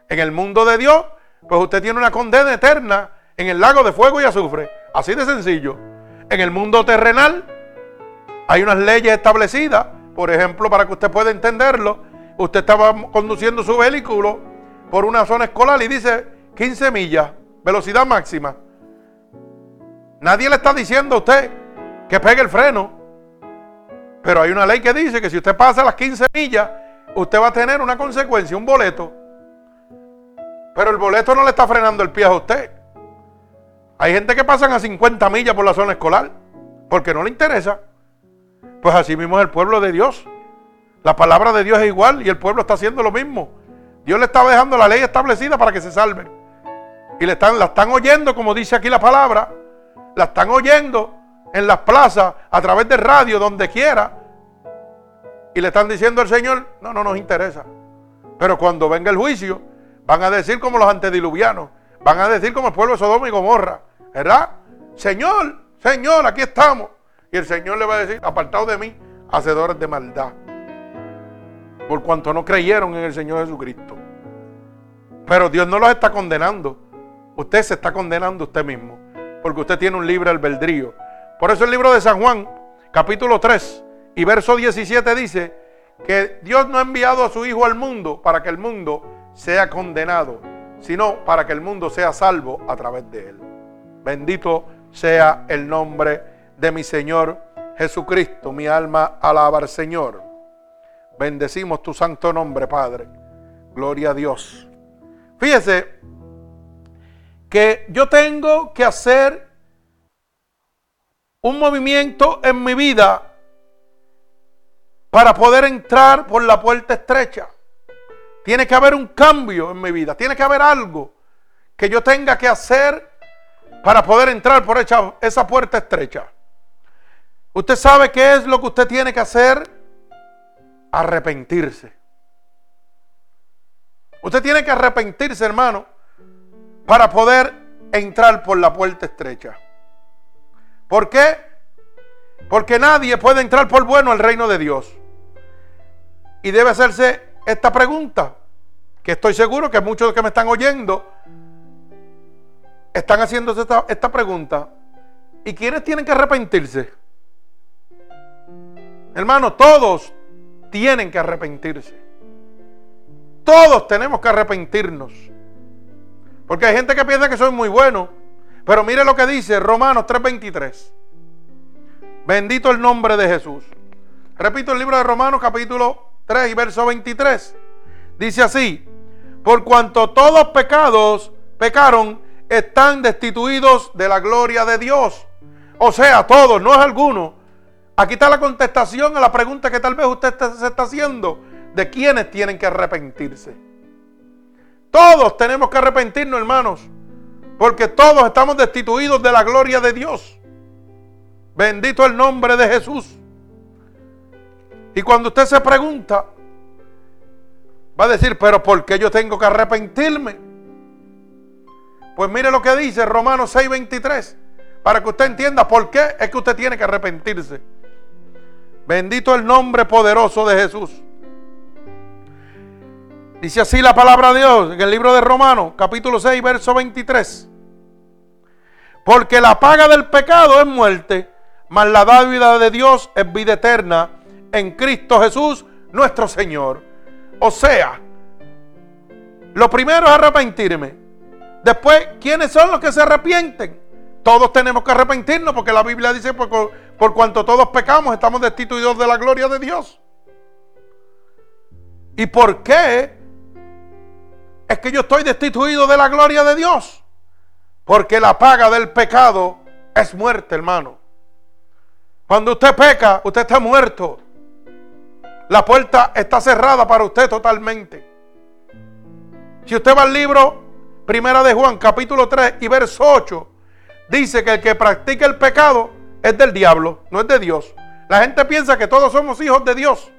en el mundo de Dios, pues usted tiene una condena eterna en el lago de fuego y azufre. Así de sencillo. En el mundo terrenal hay unas leyes establecidas. Por ejemplo, para que usted pueda entenderlo, usted estaba conduciendo su vehículo por una zona escolar y dice 15 millas, velocidad máxima. Nadie le está diciendo a usted que pegue el freno. Pero hay una ley que dice que si usted pasa las 15 millas, usted va a tener una consecuencia, un boleto. Pero el boleto no le está frenando el pie a usted. Hay gente que pasan a 50 millas por la zona escolar porque no le interesa. Pues así mismo es el pueblo de Dios. La palabra de Dios es igual y el pueblo está haciendo lo mismo. Dios le está dejando la ley establecida para que se salven. Y le están, la están oyendo, como dice aquí la palabra. La están oyendo en las plazas, a través de radio, donde quiera. Y le están diciendo al Señor, no, no nos interesa. Pero cuando venga el juicio, van a decir como los antediluvianos. Van a decir como el pueblo de Sodoma y Gomorra. ¿Verdad? Señor, Señor, aquí estamos. Y el Señor le va a decir, apartado de mí, hacedores de maldad. Por cuanto no creyeron en el Señor Jesucristo. Pero Dios no los está condenando. Usted se está condenando usted mismo. Porque usted tiene un libre albedrío. Por eso el libro de San Juan, capítulo 3 y verso 17 dice que Dios no ha enviado a su Hijo al mundo para que el mundo sea condenado, sino para que el mundo sea salvo a través de él. Bendito sea el nombre de mi Señor Jesucristo. Mi alma alaba al Señor. Bendecimos tu santo nombre, Padre. Gloria a Dios. Fíjese que yo tengo que hacer un movimiento en mi vida para poder entrar por la puerta estrecha. Tiene que haber un cambio en mi vida. Tiene que haber algo que yo tenga que hacer para poder entrar por esa, puerta estrecha. Usted sabe qué es lo que usted tiene que hacer. Arrepentirse. Usted tiene que arrepentirse, hermano, para poder entrar por la puerta estrecha. ¿Por qué? Porque nadie puede entrar por bueno al reino de Dios. Y debe hacerse esta pregunta, que estoy seguro que muchos que me están oyendo están haciéndose esta, esta pregunta. ¿Y quiénes tienen que arrepentirse? Hermano, todos tienen que arrepentirse. Todos tenemos que arrepentirnos. Porque hay gente que piensa que soy muy bueno. Pero mire lo que dice Romanos 3:23. Bendito el nombre de Jesús. Repito el libro de Romanos capítulo 3 y verso 23. Dice así, por cuanto todos pecados pecaron, están destituidos de la gloria de Dios. O sea, todos, no es alguno. Aquí está la contestación a la pregunta que tal vez usted se está haciendo de quiénes tienen que arrepentirse. Todos tenemos que arrepentirnos, hermanos. Porque todos estamos destituidos de la gloria de Dios. Bendito el nombre de Jesús. Y cuando usted se pregunta, va a decir, pero ¿por qué yo tengo que arrepentirme? Pues mire lo que dice Romanos 6:23. para que usted entienda por qué es que usted tiene que arrepentirse. Bendito el nombre poderoso de Jesús. Dice así la palabra de Dios en el libro de Romanos, capítulo 6, verso 23. Porque la paga del pecado es muerte, mas la dávida de Dios es vida eterna en Cristo Jesús, nuestro Señor. O sea, lo primero es arrepentirme. Después, ¿quiénes son los que se arrepienten? Todos tenemos que arrepentirnos porque la Biblia dice, por, por cuanto todos pecamos, estamos destituidos de la gloria de Dios. ¿Y por qué es que yo estoy destituido de la gloria de Dios? Porque la paga del pecado es muerte, hermano. Cuando usted peca, usted está muerto. La puerta está cerrada para usted totalmente. Si usted va al libro Primera de Juan, capítulo 3 y verso 8, dice que el que practica el pecado es del diablo, no es de Dios. La gente piensa que todos somos hijos de Dios.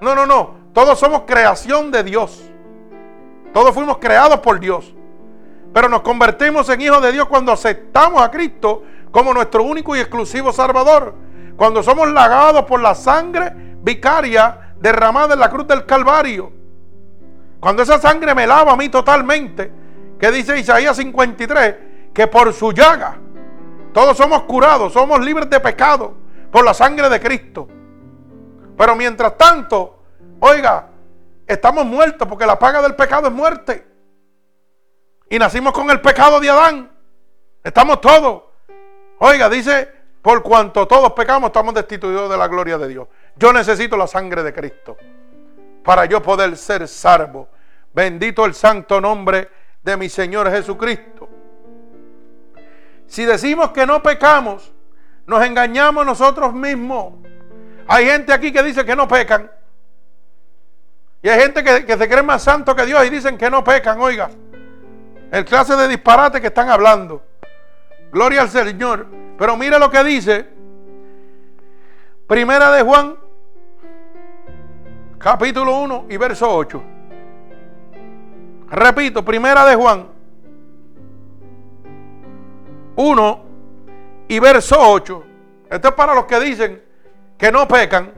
No, no, no. Todos somos creación de Dios. Todos fuimos creados por Dios. Pero nos convertimos en hijos de Dios cuando aceptamos a Cristo como nuestro único y exclusivo Salvador. Cuando somos lagados por la sangre vicaria derramada en la cruz del Calvario. Cuando esa sangre me lava a mí totalmente, que dice Isaías 53, que por su llaga todos somos curados, somos libres de pecado por la sangre de Cristo. Pero mientras tanto, oiga, estamos muertos porque la paga del pecado es muerte. Y nacimos con el pecado de Adán. Estamos todos. Oiga, dice, por cuanto todos pecamos, estamos destituidos de la gloria de Dios. Yo necesito la sangre de Cristo para yo poder ser salvo. Bendito el santo nombre de mi Señor Jesucristo. Si decimos que no pecamos, nos engañamos nosotros mismos. Hay gente aquí que dice que no pecan. Y hay gente que, que se cree más santo que Dios y dicen que no pecan, oiga. El clase de disparate que están hablando. Gloria al Señor. Pero mire lo que dice. Primera de Juan, capítulo 1 y verso 8. Repito, primera de Juan 1 y verso 8. Esto es para los que dicen que no pecan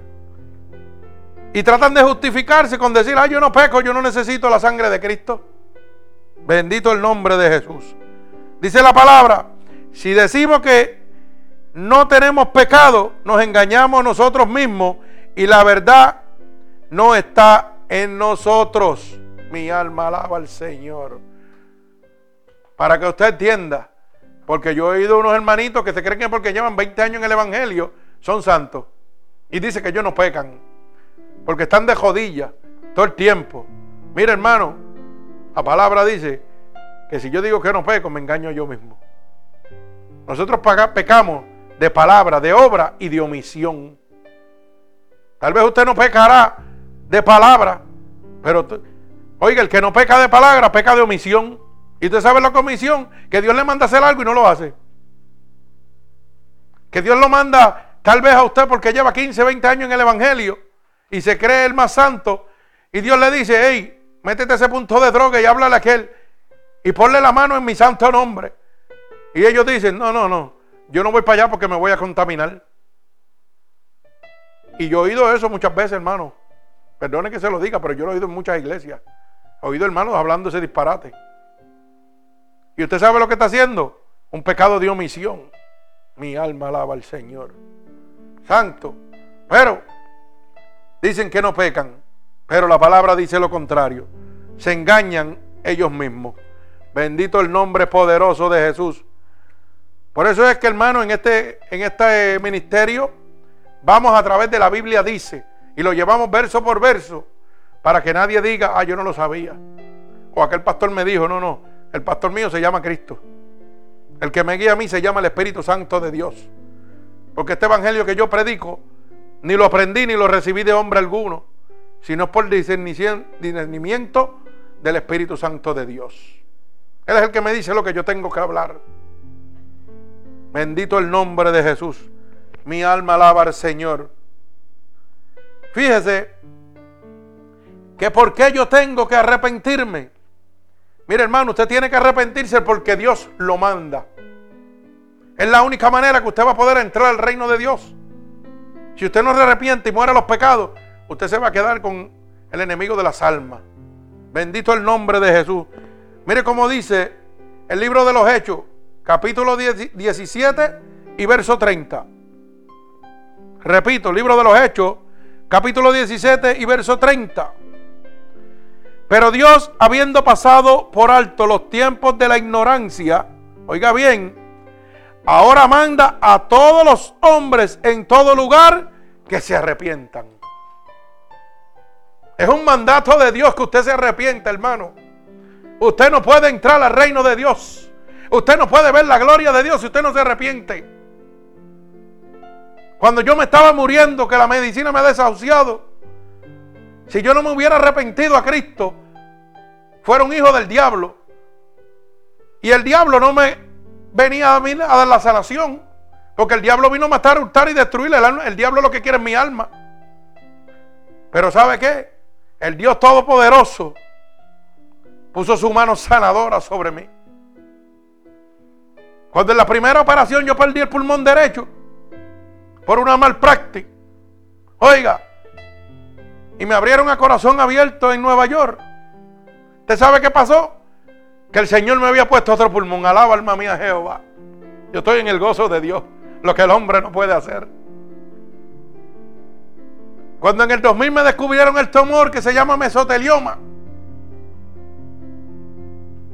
y tratan de justificarse con decir, ah, yo no peco, yo no necesito la sangre de Cristo. Bendito el nombre de Jesús. Dice la palabra, si decimos que no tenemos pecado, nos engañamos nosotros mismos y la verdad no está en nosotros. Mi alma alaba al Señor. Para que usted entienda, porque yo he oído unos hermanitos que se creen que porque llevan 20 años en el Evangelio son santos. Y dice que ellos no pecan, porque están de jodilla todo el tiempo. Mira hermano, la palabra dice que si yo digo que no peco, me engaño yo mismo. Nosotros pecamos de palabra, de obra y de omisión. Tal vez usted no pecará de palabra, pero oiga, el que no peca de palabra, peca de omisión. Y usted sabe la comisión, que Dios le manda hacer algo y no lo hace. Que Dios lo manda tal vez a usted porque lleva 15, 20 años en el Evangelio y se cree el más santo. Y Dios le dice, hey, métete ese punto de droga y háblale a aquel y ponle la mano en mi santo nombre. Y ellos dicen, no, no, no, yo no voy para allá porque me voy a contaminar. Y yo he oído eso muchas veces, hermano. Perdone que se lo diga, pero yo lo he oído en muchas iglesias. He oído hermanos hablando ese disparate. ¿Y usted sabe lo que está haciendo? Un pecado de omisión. Mi alma alaba al Señor. Santo. Pero dicen que no pecan. Pero la palabra dice lo contrario. Se engañan ellos mismos. Bendito el nombre poderoso de Jesús. Por eso es que hermano, en este, en este ministerio vamos a través de la Biblia dice y lo llevamos verso por verso para que nadie diga, ah, yo no lo sabía. O aquel pastor me dijo, no, no, el pastor mío se llama Cristo. El que me guía a mí se llama el Espíritu Santo de Dios. Porque este evangelio que yo predico, ni lo aprendí ni lo recibí de hombre alguno, sino por discernimiento del Espíritu Santo de Dios. Él es el que me dice lo que yo tengo que hablar. Bendito el nombre de Jesús. Mi alma alaba al Señor. Fíjese que por qué yo tengo que arrepentirme. Mire hermano, usted tiene que arrepentirse porque Dios lo manda. Es la única manera que usted va a poder entrar al reino de Dios. Si usted no se arrepiente y muere los pecados, usted se va a quedar con el enemigo de las almas. Bendito el nombre de Jesús. Mire cómo dice el libro de los Hechos, capítulo 17 y verso 30. Repito, libro de los Hechos, capítulo 17 y verso 30. Pero Dios, habiendo pasado por alto los tiempos de la ignorancia, oiga bien, ahora manda a todos los hombres en todo lugar que se arrepientan. Es un mandato de Dios que usted se arrepienta, hermano. Usted no puede entrar al reino de Dios. Usted no puede ver la gloria de Dios si usted no se arrepiente. Cuando yo me estaba muriendo, que la medicina me ha desahuciado, si yo no me hubiera arrepentido a Cristo, fuera un hijo del diablo. Y el diablo no me venía a mí a dar la sanación. Porque el diablo vino a matar, hurtar y destruir. El, el diablo lo que quiere es mi alma. Pero ¿sabe qué? El Dios Todopoderoso puso su mano sanadora sobre mí. Cuando en la primera operación yo perdí el pulmón derecho por una mal práctica. Oiga, y me abrieron a corazón abierto en Nueva York. ¿Usted sabe qué pasó? Que el Señor me había puesto otro pulmón. Alaba alma mía Jehová. Yo estoy en el gozo de Dios. Lo que el hombre no puede hacer. Cuando en el 2000 me descubrieron el tumor que se llama mesotelioma.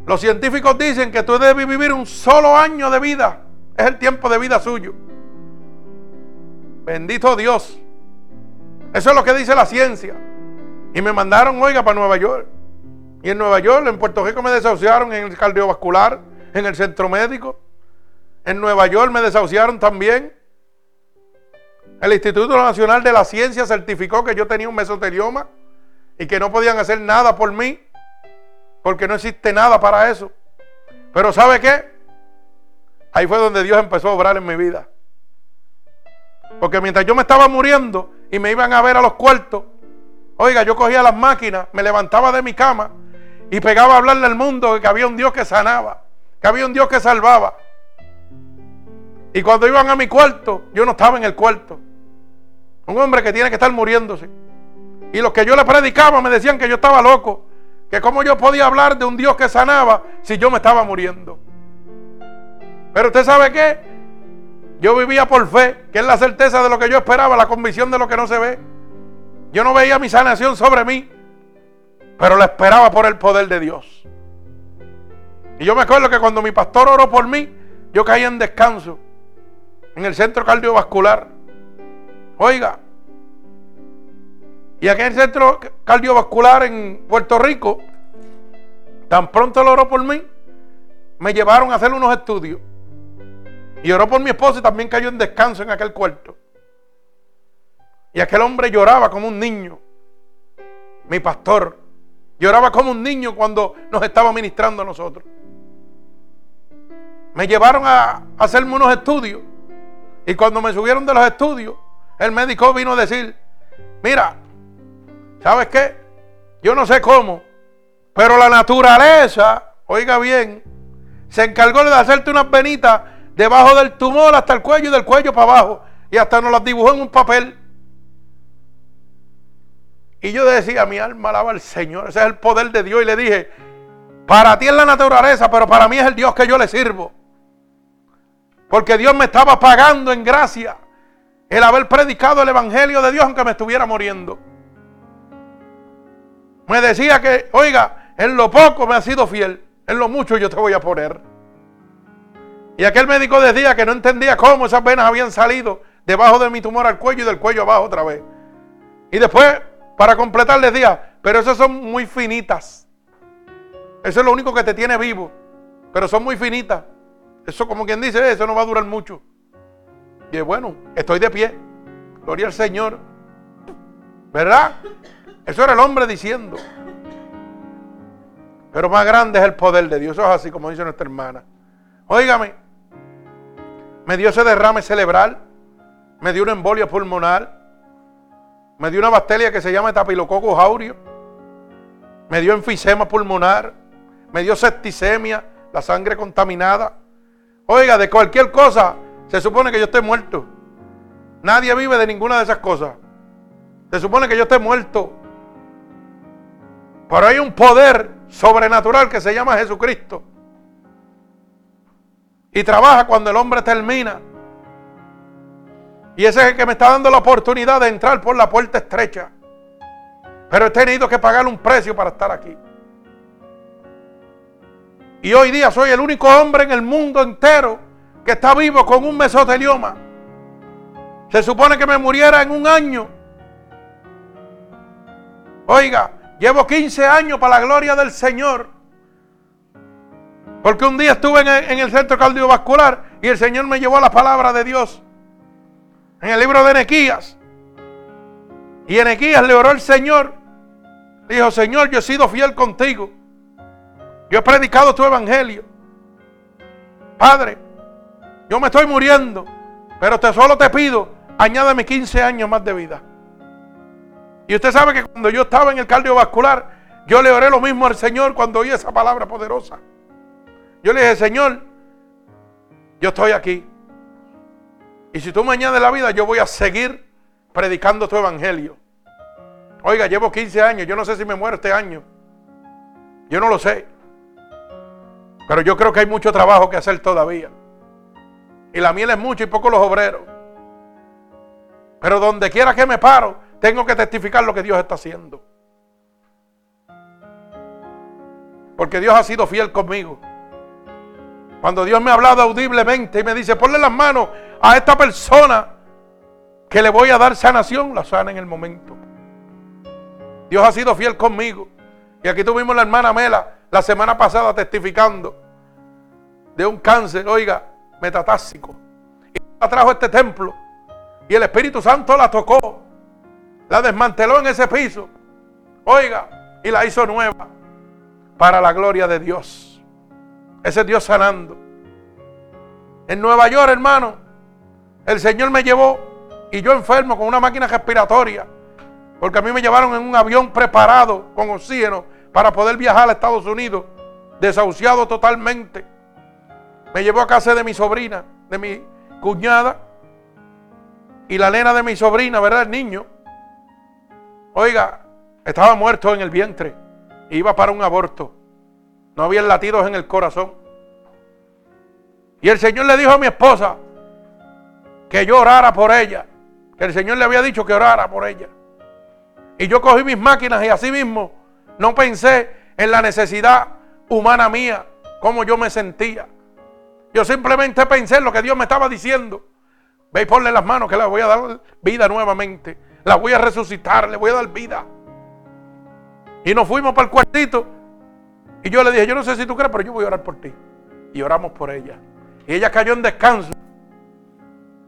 Los científicos dicen que tú debes vivir un solo año de vida. Es el tiempo de vida suyo. Bendito Dios. Eso es lo que dice la ciencia. Y me mandaron, oiga, para Nueva York. Y en Nueva York, en Puerto Rico me desahuciaron en el cardiovascular, en el centro médico. En Nueva York me desahuciaron también. El Instituto Nacional de la Ciencia certificó que yo tenía un mesotelioma y que no podían hacer nada por mí porque no existe nada para eso. Pero ¿sabe qué? Ahí fue donde Dios empezó a obrar en mi vida. Porque mientras yo me estaba muriendo y me iban a ver a los cuartos, oiga, yo cogía las máquinas, me levantaba de mi cama y pegaba a hablarle al mundo que había un Dios que sanaba, que había un Dios que salvaba. Y cuando iban a mi cuarto, yo no estaba en el cuarto. Un hombre que tiene que estar muriéndose. Y los que yo le predicaba me decían que yo estaba loco. Que cómo yo podía hablar de un Dios que sanaba si yo me estaba muriendo. Pero usted sabe qué? Yo vivía por fe, que es la certeza de lo que yo esperaba, la convicción de lo que no se ve. Yo no veía mi sanación sobre mí, pero la esperaba por el poder de Dios. Y yo me acuerdo que cuando mi pastor oró por mí, yo caí en descanso en el centro cardiovascular. Oiga, y aquí en el centro cardiovascular en Puerto Rico, tan pronto lo oró por mí, me llevaron a hacer unos estudios. Y oró por mi esposa y también cayó en descanso en aquel cuarto. Y aquel hombre lloraba como un niño. Mi pastor lloraba como un niño cuando nos estaba ministrando a nosotros. Me llevaron a hacerme unos estudios. Y cuando me subieron de los estudios, el médico vino a decir, mira, ¿sabes qué? Yo no sé cómo, pero la naturaleza, oiga bien, se encargó de hacerte unas venitas debajo del tumor hasta el cuello y del cuello para abajo. Y hasta nos las dibujó en un papel. Y yo decía, mi alma alaba al Señor, ese es el poder de Dios. Y le dije, para ti es la naturaleza, pero para mí es el Dios que yo le sirvo. Porque Dios me estaba pagando en gracia el haber predicado el Evangelio de Dios aunque me estuviera muriendo. Me decía que, oiga, en lo poco me ha sido fiel, en lo mucho yo te voy a poner. Y aquel médico decía que no entendía cómo esas venas habían salido debajo de mi tumor al cuello y del cuello abajo otra vez. Y después, para completar, le decía, pero esas son muy finitas. Eso es lo único que te tiene vivo. Pero son muy finitas. Eso como quien dice, eso no va a durar mucho. Y bueno, estoy de pie. Gloria al Señor. ¿Verdad? Eso era el hombre diciendo. Pero más grande es el poder de Dios. Eso es así como dice nuestra hermana. Óigame. Me dio ese derrame cerebral. Me dio una embolia pulmonar. Me dio una bacteria que se llama etapilococo aurio. Me dio enfisema pulmonar. Me dio septicemia, la sangre contaminada Oiga, de cualquier cosa, se supone que yo esté muerto. Nadie vive de ninguna de esas cosas. Se supone que yo esté muerto. Pero hay un poder sobrenatural que se llama Jesucristo. Y trabaja cuando el hombre termina. Y ese es el que me está dando la oportunidad de entrar por la puerta estrecha. Pero he tenido que pagar un precio para estar aquí. Y hoy día soy el único hombre en el mundo entero que está vivo con un mesotelioma. Se supone que me muriera en un año. Oiga, llevo 15 años para la gloria del Señor. Porque un día estuve en el, centro cardiovascular y el Señor me llevó a la palabra de Dios. En el libro de Enequías. Y Enequías le oró al Señor. Dijo, Señor, yo he sido fiel contigo. Yo he predicado tu evangelio. Padre, yo me estoy muriendo, pero te solo te pido, añádame 15 años más de vida. Y usted sabe que cuando yo estaba en el cardiovascular, yo le oré lo mismo al Señor cuando oí esa palabra poderosa. Yo le dije, Señor, yo estoy aquí. Y si tú me añades la vida, yo voy a seguir predicando tu evangelio. Oiga, llevo 15 años, yo no sé si me muero este año. Yo no lo sé. Pero yo creo que hay mucho trabajo que hacer todavía. Y la miel es mucho y poco los obreros. Pero donde quiera que me paro, tengo que testificar lo que Dios está haciendo. Porque Dios ha sido fiel conmigo. Cuando Dios me ha hablado audiblemente y me dice, ponle las manos a esta persona que le voy a dar sanación, la sana en el momento. Dios ha sido fiel conmigo. Y aquí tuvimos la hermana Mela la semana pasada testificando de un cáncer, oiga, metatásico. Y la trajo a este templo. Y el Espíritu Santo la tocó. La desmanteló en ese piso. Oiga, y la hizo nueva. Para la gloria de Dios. Ese es Dios sanando. En Nueva York, hermano, el Señor me llevó y yo enfermo con una máquina respiratoria. Porque a mí me llevaron en un avión preparado con oxígeno para poder viajar a Estados Unidos, desahuciado totalmente. Me llevó a casa de mi sobrina, de mi cuñada, y la nena de mi sobrina, ¿verdad? El niño. Oiga, estaba muerto en el vientre, iba para un aborto. No había latidos en el corazón. Y el Señor le dijo a mi esposa que yo orara por ella. Que el Señor le había dicho que orara por ella. Y yo cogí mis máquinas y así mismo no pensé en la necesidad humana mía, cómo yo me sentía. Yo simplemente pensé en lo que Dios me estaba diciendo. Ve y ponle las manos que le voy a dar vida nuevamente. La voy a resucitar, le voy a dar vida. Y nos fuimos para el cuartito. Y yo le dije, yo no sé si tú crees, pero yo voy a orar por ti. Y oramos por ella. Y ella cayó en descanso.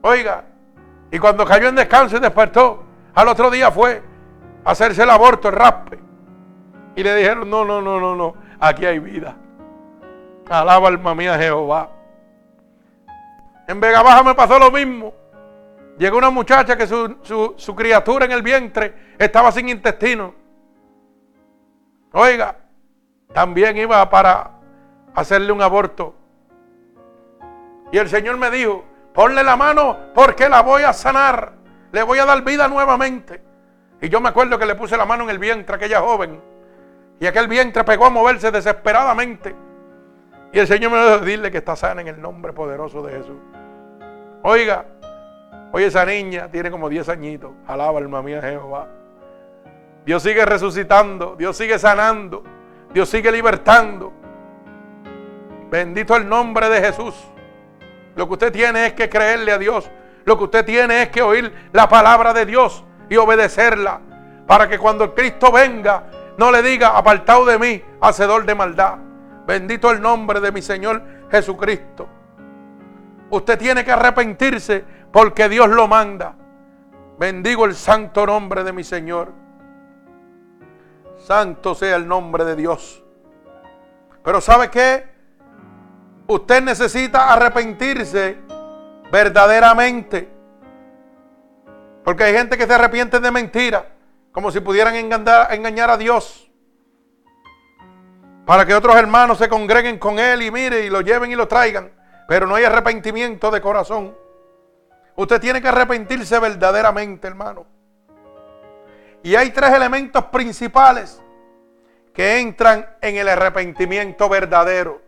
Oiga, y cuando cayó en descanso y despertó, al otro día fue a hacerse el aborto, el raspe. Y le dijeron, no, no, no, no, no, aquí hay vida. Alaba alma mía Jehová. En Vega Baja me pasó lo mismo. Llegó una muchacha que su, su criatura en el vientre estaba sin intestino. Oiga, también iba para hacerle un aborto. Y el Señor me dijo, ponle la mano porque la voy a sanar. Le voy a dar vida nuevamente. Y yo me acuerdo que le puse la mano en el vientre a aquella joven. Y aquel vientre pegó a moverse desesperadamente. Y el Señor me dijo, dile que está sana en el nombre poderoso de Jesús. Oiga, hoy esa niña tiene como 10 añitos. Alaba alma mía Jehová. Dios sigue resucitando, Dios sigue sanando, Dios sigue libertando. Bendito el nombre de Jesús. Lo que usted tiene es que creerle a Dios. Lo que usted tiene es que oír la palabra de Dios y obedecerla. Para que cuando Cristo venga, no le diga, apartado de mí, hacedor de maldad. Bendito el nombre de mi Señor Jesucristo. Usted tiene que arrepentirse porque Dios lo manda. Bendigo el santo nombre de mi Señor. Santo sea el nombre de Dios. Pero ¿sabe qué? Usted necesita arrepentirse verdaderamente. Porque hay gente que se arrepiente de mentira como si pudieran engañar, a Dios. Para que otros hermanos se congreguen con Él y mire y lo lleven y lo traigan. pero no hay arrepentimiento de corazón. Usted tiene que arrepentirse verdaderamente, hermano. Y hay tres elementos principales que entran en el arrepentimiento verdadero.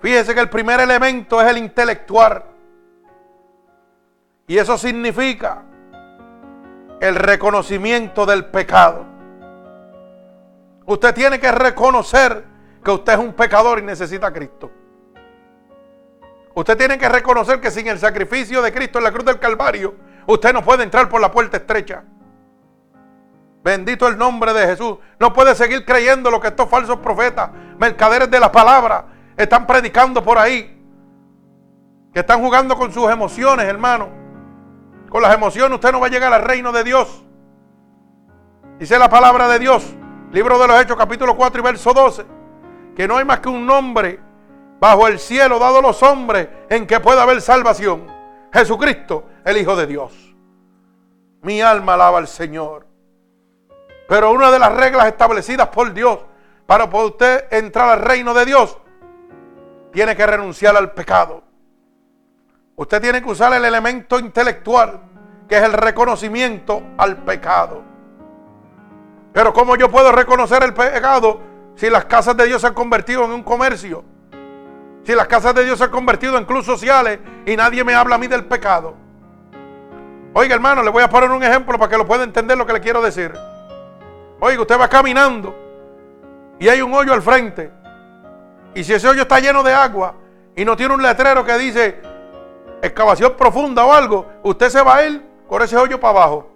Fíjese que el primer elemento es el intelectual. Y eso significa el reconocimiento del pecado. Usted tiene que reconocer que usted es un pecador y necesita a Cristo. Usted tiene que reconocer que sin el sacrificio de Cristo en la cruz del Calvario, usted no puede entrar por la puerta estrecha. Bendito el nombre de Jesús. No puede seguir creyendo lo que estos falsos profetas, mercaderes de la palabra, están predicando por ahí. Que están jugando con sus emociones, hermano. Con las emociones usted no va a llegar al reino de Dios. Dice la palabra de Dios, libro de los Hechos, capítulo 4 y verso 12, que no hay más que un nombre bajo el cielo dado a los hombres en que pueda haber salvación. Jesucristo, el Hijo de Dios. Mi alma alaba al Señor. Pero una de las reglas establecidas por Dios para poder usted entrar al reino de Dios, tiene que renunciar al pecado. Usted tiene que usar el elemento intelectual, que es el reconocimiento al pecado. Pero ¿cómo yo puedo reconocer el pecado si las casas de Dios se han convertido en un comercio? Si las casas de Dios se han convertido en clubes sociales y nadie me habla a mí del pecado. Oiga hermano, le voy a poner un ejemplo para que lo pueda entender lo que le quiero decir. Oiga, usted va caminando y hay un hoyo al frente. Y si ese hoyo está lleno de agua y no tiene un letrero que dice excavación profunda o algo, usted se va a ir con ese hoyo para abajo.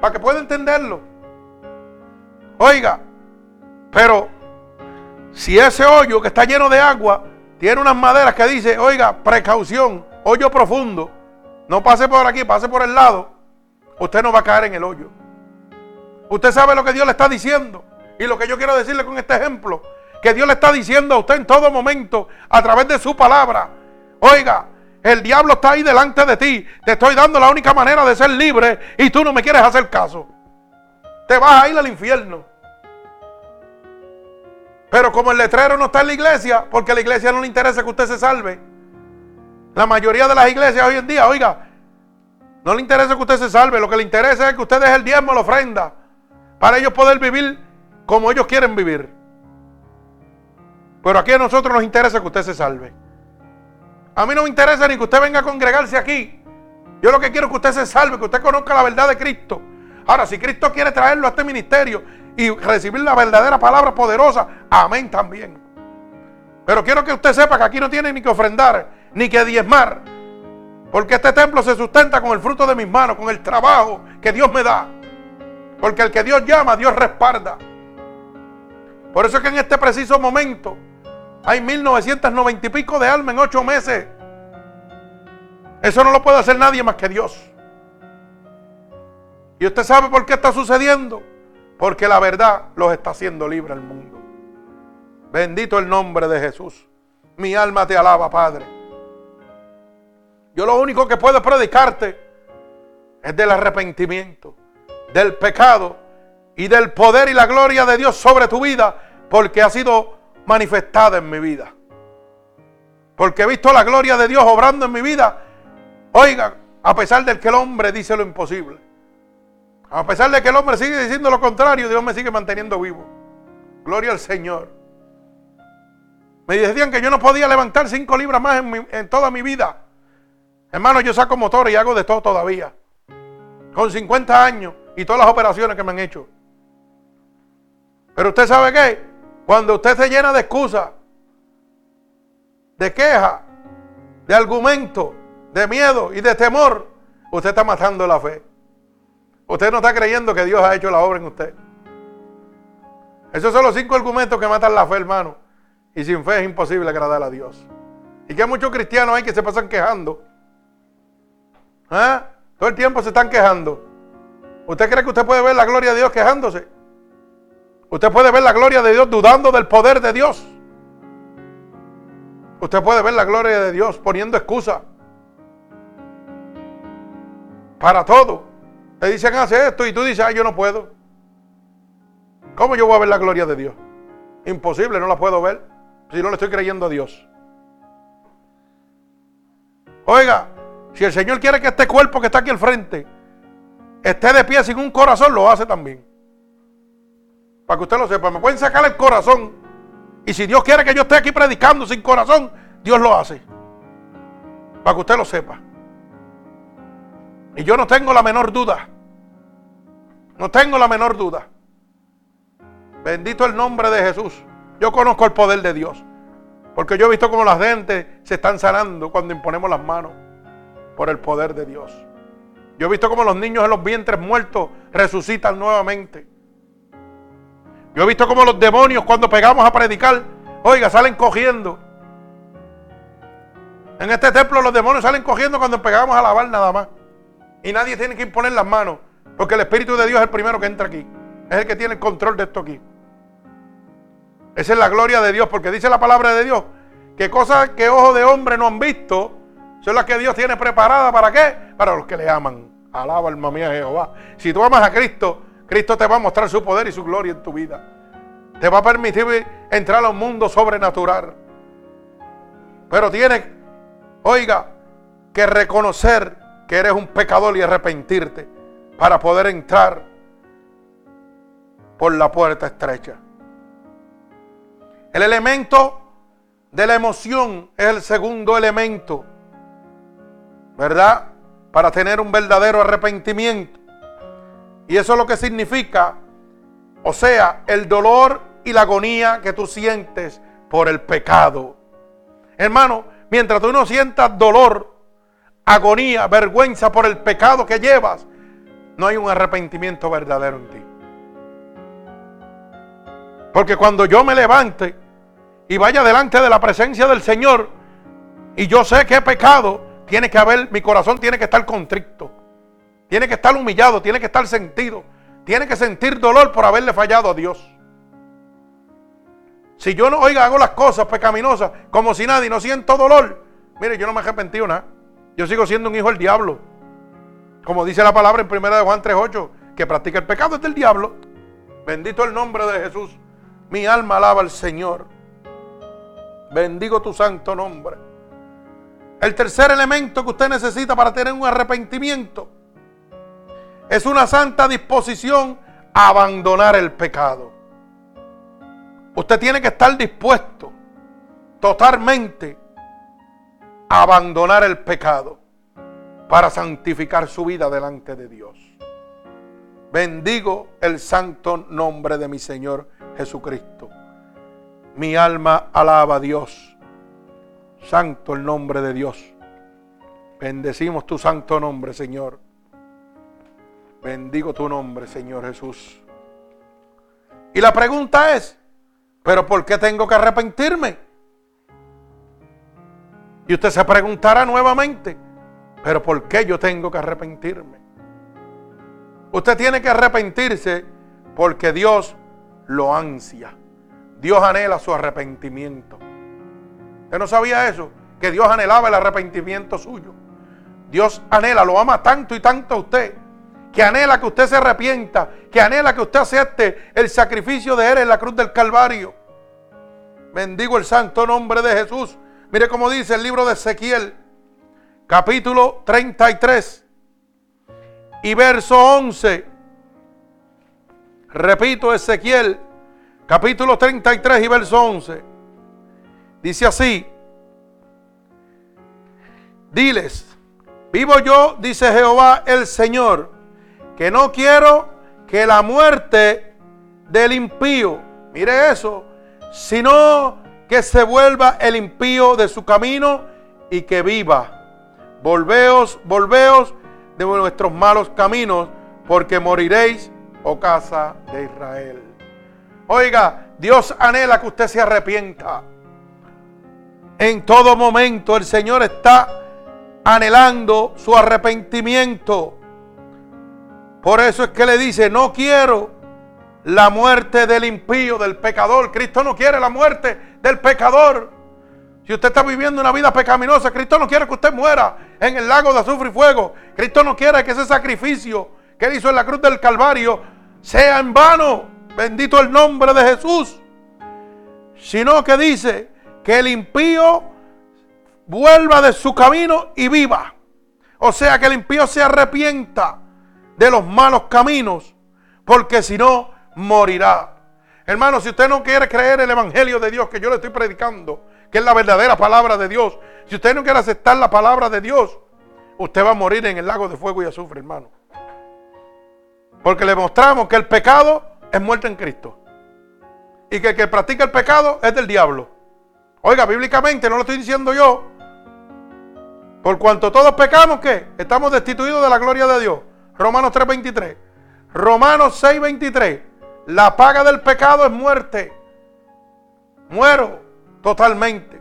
Para que pueda entenderlo. Oiga, pero si ese hoyo que está lleno de agua tiene unas maderas que dice, oiga, precaución, hoyo profundo, no pase por aquí, pase por el lado, usted no va a caer en el hoyo. Usted sabe lo que Dios le está diciendo. Y lo que yo quiero decirle con este ejemplo, que Dios le está diciendo a usted en todo momento a través de su palabra. Oiga, el diablo está ahí delante de ti. Te estoy dando la única manera de ser libre y tú no me quieres hacer caso. Te vas a ir al infierno. Pero como el letrero no está en la iglesia, porque a la iglesia no le interesa que usted se salve. La mayoría de las iglesias hoy en día, oiga, no le interesa que usted se salve. Lo que le interesa es que usted deje el diezmo, la ofrenda para ellos poder vivir como ellos quieren vivir. Pero aquí a nosotros nos interesa que usted se salve. A mí no me interesa ni que usted venga a congregarse aquí. Yo lo que quiero es que usted se salve, que usted conozca la verdad de Cristo. Ahora, si Cristo quiere traerlo a este ministerio y recibir la verdadera palabra poderosa, amén también. Pero quiero que usted sepa que aquí no tiene ni que ofrendar, ni que diezmar. Porque este templo se sustenta con el fruto de mis manos, con el trabajo que Dios me da. Porque el que Dios llama, Dios respalda. Por eso es que en este preciso momento hay 1990 y pico de almas en ocho meses. Eso no lo puede hacer nadie más que Dios. Y usted sabe por qué está sucediendo. Porque la verdad los está haciendo libre al mundo. Bendito el nombre de Jesús. Mi alma te alaba, Padre. Yo lo único que puedo predicarte es del arrepentimiento del pecado y del poder y la gloria de Dios sobre tu vida, porque ha sido manifestada en mi vida. Porque he visto la gloria de Dios obrando en mi vida. Oigan, a pesar de que el hombre dice lo imposible. A pesar de que el hombre sigue diciendo lo contrario, Dios me sigue manteniendo vivo. Gloria al Señor. Me decían que yo no podía levantar cinco libras más en, toda mi vida. Hermano, yo saco motor y hago de todo todavía. Con 50 años y todas las operaciones que me han hecho. Pero usted sabe qué? Cuando usted se llena de excusas, de queja, de argumento, de miedo y de temor, usted está matando la fe. Usted no está creyendo que Dios ha hecho la obra en usted. Esos son los cinco argumentos que matan la fe, hermano. Y sin fe es imposible agradar a Dios. Y que muchos cristianos hay que se pasan quejando. ¿Ah? Todo el tiempo se están quejando. ¿Usted cree que usted puede ver la gloria de Dios quejándose? Usted puede ver la gloria de Dios dudando del poder de Dios. Usted puede ver la gloria de Dios poniendo excusa para todo. Te dicen hace esto y tú dices, ay, yo no puedo. ¿Cómo yo voy a ver la gloria de Dios? Imposible, no la puedo ver. si no le estoy creyendo a Dios. Oiga, si el Señor quiere que este cuerpo que está aquí al frente esté de pie sin un corazón, lo hace también. Para que usted lo sepa, me pueden sacar el corazón. Y si Dios quiere que yo esté aquí predicando sin corazón, Dios lo hace. Para que usted lo sepa. Y yo no tengo la menor duda. No tengo la menor duda. Bendito el nombre de Jesús. Yo conozco el poder de Dios. Porque yo he visto cómo las gentes se están sanando cuando imponemos las manos por el poder de Dios. Yo he visto cómo los niños en los vientres muertos resucitan nuevamente. Yo he visto cómo los demonios cuando pegamos a predicar, oiga, salen cogiendo. En este templo los demonios salen cogiendo cuando pegamos a lavar nada más. Y nadie tiene que imponer las manos. Porque el Espíritu de Dios es el primero que entra aquí. Es el que tiene el control de esto aquí. Esa es la gloria de Dios. Porque dice la palabra de Dios que cosas que ojos de hombre no han visto son las que Dios tiene preparadas para qué? Para los que le aman. Alaba alma mía Jehová. Si tú amas a Cristo, Cristo te va a mostrar su poder y su gloria en tu vida. Te va a permitir entrar a un mundo sobrenatural. Pero tienes, oiga, que reconocer que eres un pecador y arrepentirte para poder entrar por la puerta estrecha. El elemento de la emoción es el segundo elemento, ¿verdad? Para tener un verdadero arrepentimiento. Y eso es lo que significa, o sea, el dolor y la agonía que tú sientes por el pecado. Hermano, mientras tú no sientas dolor agonía, vergüenza por el pecado que llevas, no hay un arrepentimiento verdadero en ti. Porque cuando yo me levante y vaya delante de la presencia del Señor y yo sé que he pecado, tiene que haber, mi corazón tiene que estar contrito, tiene que estar humillado, tiene que estar sentido, tiene que sentir dolor por haberle fallado a Dios. Si yo no, oiga, hago las cosas pecaminosas como si nadie, no siento dolor, mire, yo no me he arrepentido nada. Yo sigo siendo un hijo del diablo. Como dice la palabra en 1 de Juan 3.8, que practica el pecado es del diablo. Bendito el nombre de Jesús. Mi alma alaba al Señor. Bendigo tu santo nombre. El tercer elemento que usted necesita para tener un arrepentimiento es una santa disposición a abandonar el pecado. Usted tiene que estar dispuesto totalmente abandonar el pecado para santificar su vida delante de Dios. Bendigo el santo nombre de mi Señor Jesucristo. Mi alma alaba a Dios. Santo el nombre de Dios. Bendecimos tu santo nombre, Señor. Bendigo tu nombre, Señor Jesús. Y la pregunta es, ¿pero por qué tengo que arrepentirme? Y usted se preguntará nuevamente, pero ¿por qué yo tengo que arrepentirme? Usted tiene que arrepentirse porque Dios lo ansia. Dios anhela su arrepentimiento. ¿Usted no sabía eso? Que Dios anhelaba el arrepentimiento suyo. Dios anhela, lo ama tanto y tanto a usted, que anhela que usted se arrepienta, que anhela que usted acepte el sacrificio de Él en la cruz del Calvario. Bendigo el santo nombre de Jesús. Mire cómo dice el libro de Ezequiel, capítulo 33 y verso 11. Repito, Ezequiel, capítulo 33 y verso 11. Dice así, diles, vivo yo, dice Jehová el Señor, que no quiero que la muerte del impío, mire eso, sino que se vuelva el impío de su camino y que viva. Volveos, volveos de vuestros malos caminos, porque moriréis, oh casa de Israel. Oiga, Dios anhela que usted se arrepienta. En todo momento el Señor está anhelando su arrepentimiento. Por eso es que le dice, no quiero la muerte del impío, del pecador. Cristo no quiere la muerte del pecador. Si usted está viviendo una vida pecaminosa, Cristo no quiere que usted muera en el lago de azufre y fuego. Cristo no quiere que ese sacrificio que él hizo en la cruz del Calvario sea en vano. Bendito el nombre de Jesús. Sino que dice que el impío vuelva de su camino y viva. O sea, que el impío se arrepienta de los malos caminos, porque si no, morirá. Hermano, si usted no quiere creer el Evangelio de Dios que yo le estoy predicando, que es la verdadera palabra de Dios, si usted no quiere aceptar la palabra de Dios, usted va a morir en el lago de fuego y azufre, hermano. Porque le mostramos que el pecado es muerte en Cristo. Y que el que practica el pecado es del diablo. Oiga, bíblicamente no lo estoy diciendo yo. Por cuanto todos pecamos, ¿qué? Estamos destituidos de la gloria de Dios. Romanos 3:23. Romanos 6:23. La paga del pecado es muerte. Muero totalmente.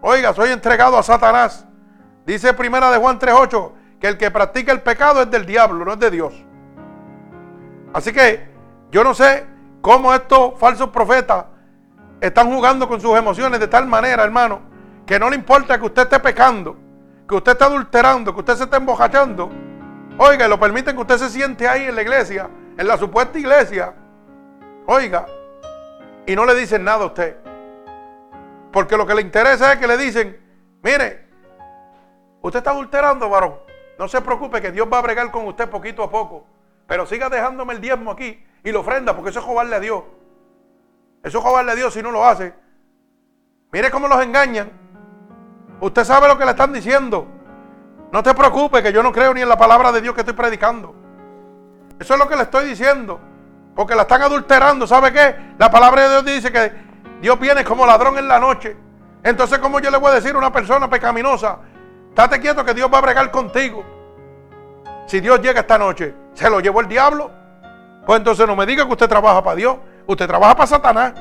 Oiga, soy entregado a Satanás. Dice primera de Juan 3:8 que el que practica el pecado es del diablo, no es de Dios. Así que yo no sé cómo estos falsos profetas están jugando con sus emociones de tal manera, hermano, que no le importa que usted esté pecando, que usted esté adulterando, que usted se esté embojachando. Oiga, y lo permiten que usted se siente ahí en la iglesia, en la supuesta iglesia. Oiga, y no le dicen nada a usted. Porque lo que le interesa es que le dicen, mire, usted está adulterando, varón. No se preocupe que Dios va a bregar con usted poquito a poco. Pero siga dejándome el diezmo aquí y lo ofrenda, porque eso es robarle a Dios. Eso es a Dios si no lo hace. Mire cómo los engañan. Usted sabe lo que le están diciendo. No te preocupes, que yo no creo ni en la palabra de Dios que estoy predicando. Eso es lo que le estoy diciendo. Porque la están adulterando. ¿Sabe qué? La palabra de Dios dice que Dios viene como ladrón en la noche. Entonces, ¿cómo yo le voy a decir a una persona pecaminosa? Estate quieto que Dios va a bregar contigo. Si Dios llega esta noche, ¿se lo llevó el diablo? Pues entonces no me diga que usted trabaja para Dios. Usted trabaja para Satanás.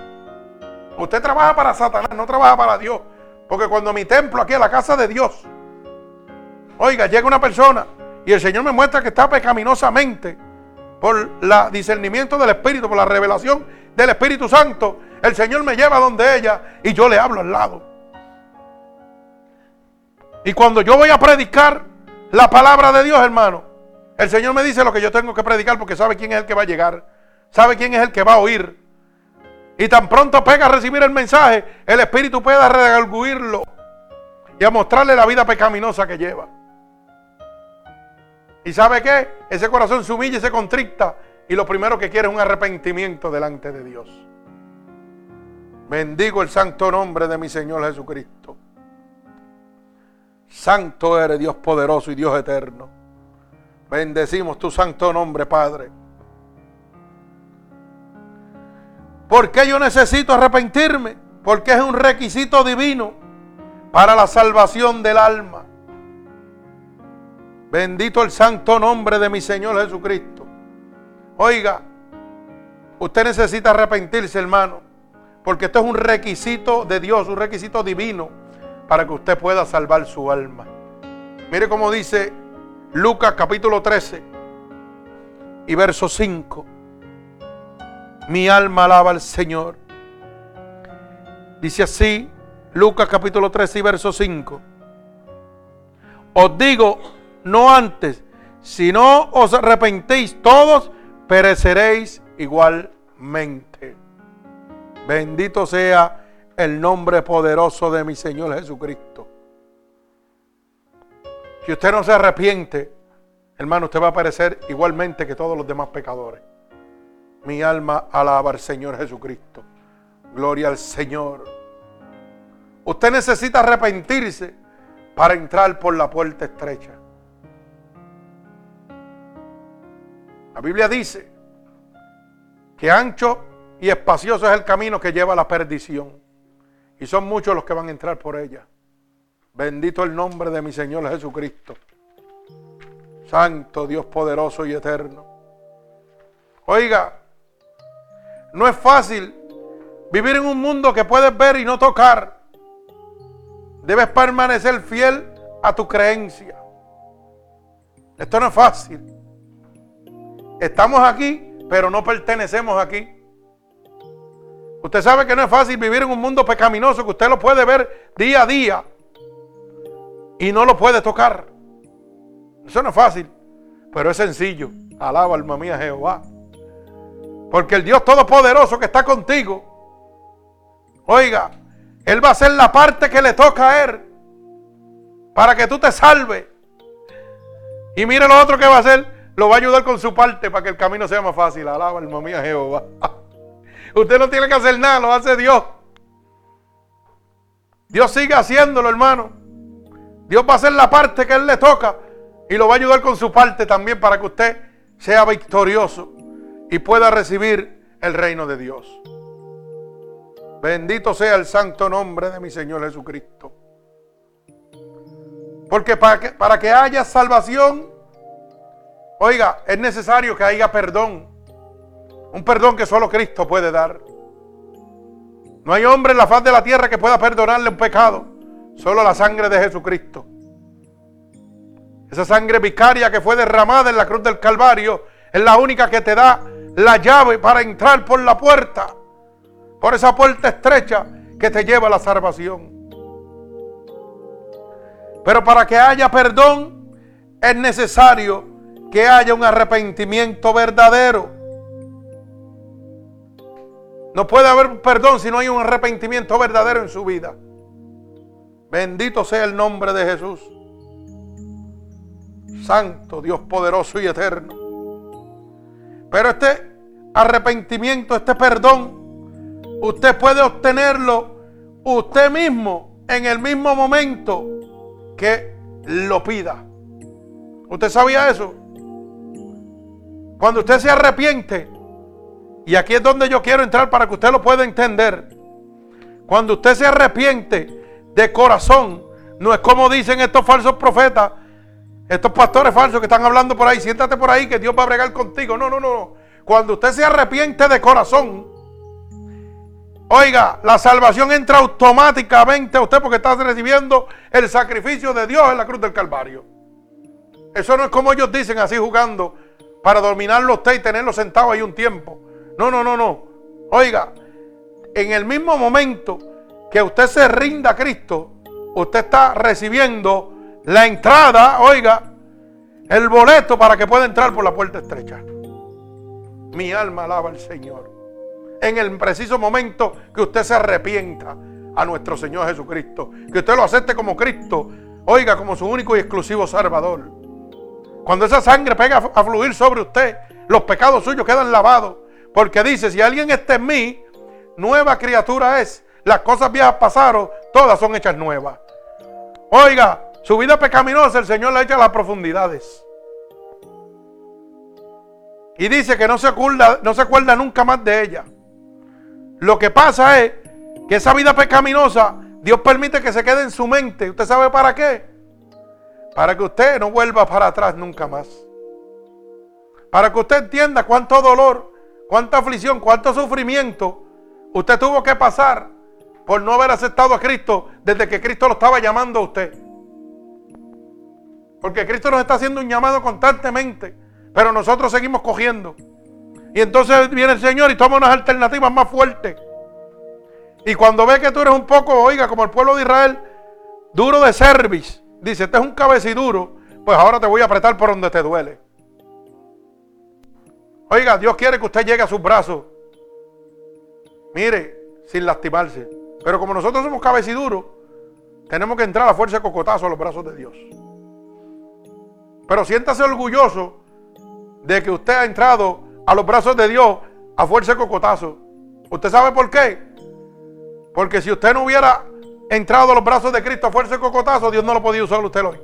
Usted trabaja para Satanás, no trabaja para Dios. Porque cuando mi templo aquí es la casa de Dios, oiga, llega una persona y el Señor me muestra que está pecaminosamente por el discernimiento del Espíritu, por la revelación del Espíritu Santo, el Señor me lleva donde ella y yo le hablo al lado. Y cuando yo voy a predicar la palabra de Dios, hermano, el Señor me dice lo que yo tengo que predicar porque sabe quién es el que va a llegar. Sabe quién es el que va a oír. Y tan pronto pega a recibir el mensaje, el Espíritu puede redarguirlo y a mostrarle la vida pecaminosa que lleva. ¿Y sabe qué? Ese corazón se humilla y se contricta y lo primero que quiere es un arrepentimiento delante de Dios. Bendigo el santo nombre de mi Señor Jesucristo. Santo eres Dios poderoso y Dios eterno. Bendecimos tu santo nombre, Padre. ¿Por qué yo necesito arrepentirme? Porque es un requisito divino para la salvación del alma. Bendito el santo nombre de mi Señor Jesucristo. Oiga, usted necesita arrepentirse, hermano, porque esto es un requisito de Dios, un requisito divino para que usted pueda salvar su alma. Mire cómo dice Lucas capítulo 13 y verso 5. Mi alma alaba al Señor. Dice así, Lucas capítulo 13 y verso 5. Os digo, no antes, si no os arrepentéis todos, pereceréis igualmente. Bendito sea el nombre poderoso de mi Señor Jesucristo. Si usted no se arrepiente, hermano, usted va a parecer igualmente que todos los demás pecadores. Mi alma alaba al Señor Jesucristo. Gloria al Señor. Usted necesita arrepentirse para entrar por la puerta estrecha. La Biblia dice que ancho y espacioso es el camino que lleva a la perdición. Y son muchos los que van a entrar por ella. Bendito el nombre de mi Señor Jesucristo. Santo Dios poderoso y eterno. Oiga, no es fácil vivir en un mundo que puedes ver y no tocar. Debes permanecer fiel a tu creencia. Esto no es fácil. Estamos aquí, pero no pertenecemos aquí. Usted sabe que no es fácil vivir en un mundo pecaminoso, que usted lo puede ver día a día y no lo puede tocar. Eso no es fácil, pero es sencillo. Alaba alma mía Jehová. Porque el Dios Todopoderoso que está contigo, oiga, Él va a hacer la parte que le toca a Él para que tú te salves. Y mire lo otro que va a hacer, lo va a ayudar con su parte para que el camino sea más fácil. Alaba alma mía Jehová. Usted no tiene que hacer nada, lo hace Dios. Dios sigue haciéndolo, hermano. Dios va a hacer la parte que Él le toca y lo va a ayudar con su parte también para que usted sea victorioso y pueda recibir el reino de Dios. Bendito sea el santo nombre de mi Señor Jesucristo. Porque para que, para que haya salvación, oiga, es necesario que haya perdón. Un perdón que solo Cristo puede dar. No hay hombre en la faz de la tierra que pueda perdonarle un pecado. Solo la sangre de Jesucristo. Esa sangre vicaria que fue derramada en la cruz del Calvario es la única que te da la llave para entrar por la puerta. Por esa puerta estrecha que te lleva a la salvación. Pero para que haya perdón es necesario que haya un arrepentimiento verdadero. No puede haber perdón si no hay un arrepentimiento verdadero en su vida. Bendito sea el nombre de Jesús. Santo, Dios poderoso y eterno. Pero este arrepentimiento, este perdón, usted puede obtenerlo usted mismo en el mismo momento que lo pida. ¿Usted sabía eso? Cuando usted se arrepiente, y aquí es donde yo quiero entrar para que usted lo pueda entender. Cuando usted se arrepiente de corazón, no es como dicen estos falsos profetas, estos pastores falsos que están hablando por ahí, siéntate por ahí que Dios va a bregar contigo. No, no, no. Cuando usted se arrepiente de corazón, oiga, la salvación entra automáticamente a usted porque está recibiendo el sacrificio de Dios en la cruz del Calvario. Eso no es como ellos dicen así jugando para dominarlo usted y tenerlo sentado ahí un tiempo. No, no, no, no. Oiga, en el mismo momento que usted se rinda a Cristo, usted está recibiendo la entrada, oiga, el boleto para que pueda entrar por la puerta estrecha. Mi alma alaba al Señor. En el preciso momento que usted se arrepienta a nuestro Señor Jesucristo, que usted lo acepte como Cristo, oiga, como su único y exclusivo Salvador. Cuando esa sangre pega a fluir sobre usted, los pecados suyos quedan lavados. Porque dice, si alguien está en mí, nueva criatura es. Las cosas viejas pasaron, todas son hechas nuevas. Oiga, su vida pecaminosa el Señor la echa a las profundidades. Y dice que no se, acuerda, no se acuerda nunca más de ella. Lo que pasa es que esa vida pecaminosa Dios permite que se quede en su mente. ¿Usted sabe para qué? Para que usted no vuelva para atrás nunca más. Para que usted entienda cuánto dolor, cuánta aflicción, cuánto sufrimiento usted tuvo que pasar por no haber aceptado a Cristo desde que Cristo lo estaba llamando a usted. Porque Cristo nos está haciendo un llamado constantemente, pero nosotros seguimos cogiendo. Y entonces viene el Señor y toma unas alternativas más fuertes. Y cuando ve que tú eres un poco, oiga, como el pueblo de Israel, duro de cerviz, dice, este es un cabeciduro, pues ahora te voy a apretar por donde te duele. Oiga, Dios quiere que usted llegue a sus brazos. Mire, sin lastimarse. Pero como nosotros somos cabeciduros, tenemos que entrar a fuerza de cocotazo a los brazos de Dios. Pero siéntase orgulloso de que usted ha entrado a los brazos de Dios a fuerza de cocotazo. ¿Usted sabe por qué? Porque si usted no hubiera entrado a los brazos de Cristo a fuerza de cocotazo, Dios no lo podía usar usted hoy.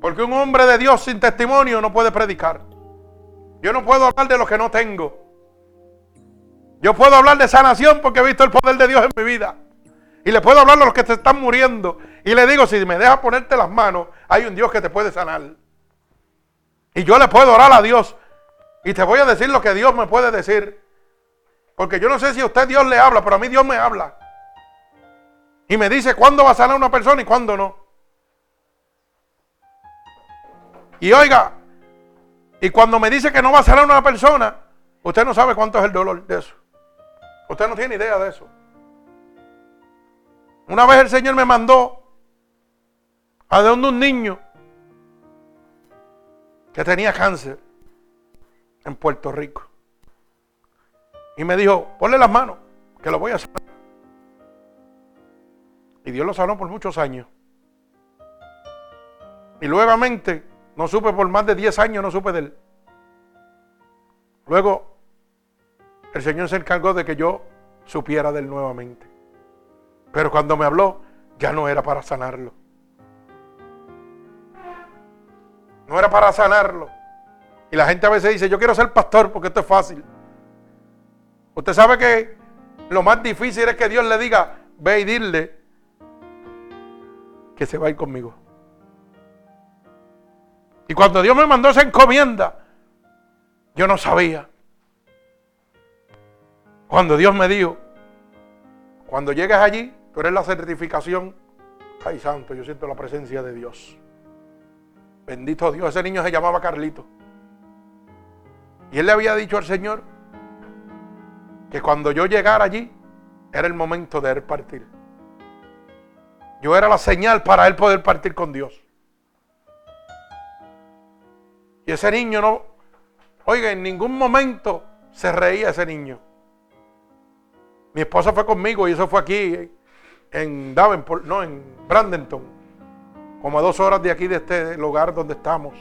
Porque un hombre de Dios sin testimonio no puede predicar. Yo no puedo hablar de lo que no tengo. Yo puedo hablar de sanación porque he visto el poder de Dios en mi vida. Y le puedo hablar a los que se están muriendo. Y le digo, si me deja ponerte las manos, hay un Dios que te puede sanar. Y yo le puedo orar a Dios. Y te voy a decir lo que Dios me puede decir. Porque yo no sé si a usted Dios le habla, pero a mí Dios me habla. Y me dice cuándo va a sanar una persona y cuándo no. Y oiga, y cuando me dice que no va a sanar una persona, usted no sabe cuánto es el dolor de eso. Usted no tiene idea de eso. Una vez el Señor me mandó a donde un niño que tenía cáncer en Puerto Rico. Y me dijo, ponle las manos, que lo voy a hacer. Dios lo sanó por muchos años. Y nuevamente, no supe por más de 10 años, no supe de él. Luego, el Señor se encargó de que yo supiera de él nuevamente. Pero cuando me habló, ya no era para sanarlo. No era para sanarlo. Y la gente a veces dice, yo quiero ser pastor porque esto es fácil. Usted sabe que lo más difícil es que Dios le diga, ve y dile que se va a ir conmigo. Y cuando Dios me mandó esa encomienda, yo no sabía. Cuando Dios me dijo, cuando llegues allí, tú eres la certificación. Ay, santo, yo siento la presencia de Dios. Bendito Dios, ese niño se llamaba Carlito. Y él le había dicho al Señor que cuando yo llegara allí, era el momento de él partir. Yo era la señal para él poder partir con Dios. Y ese niño no, oiga, en ningún momento se reía ese niño. Mi esposa fue conmigo y eso fue aquí en Davenport, no, en Brandenton, como a dos horas de aquí de este lugar donde estamos.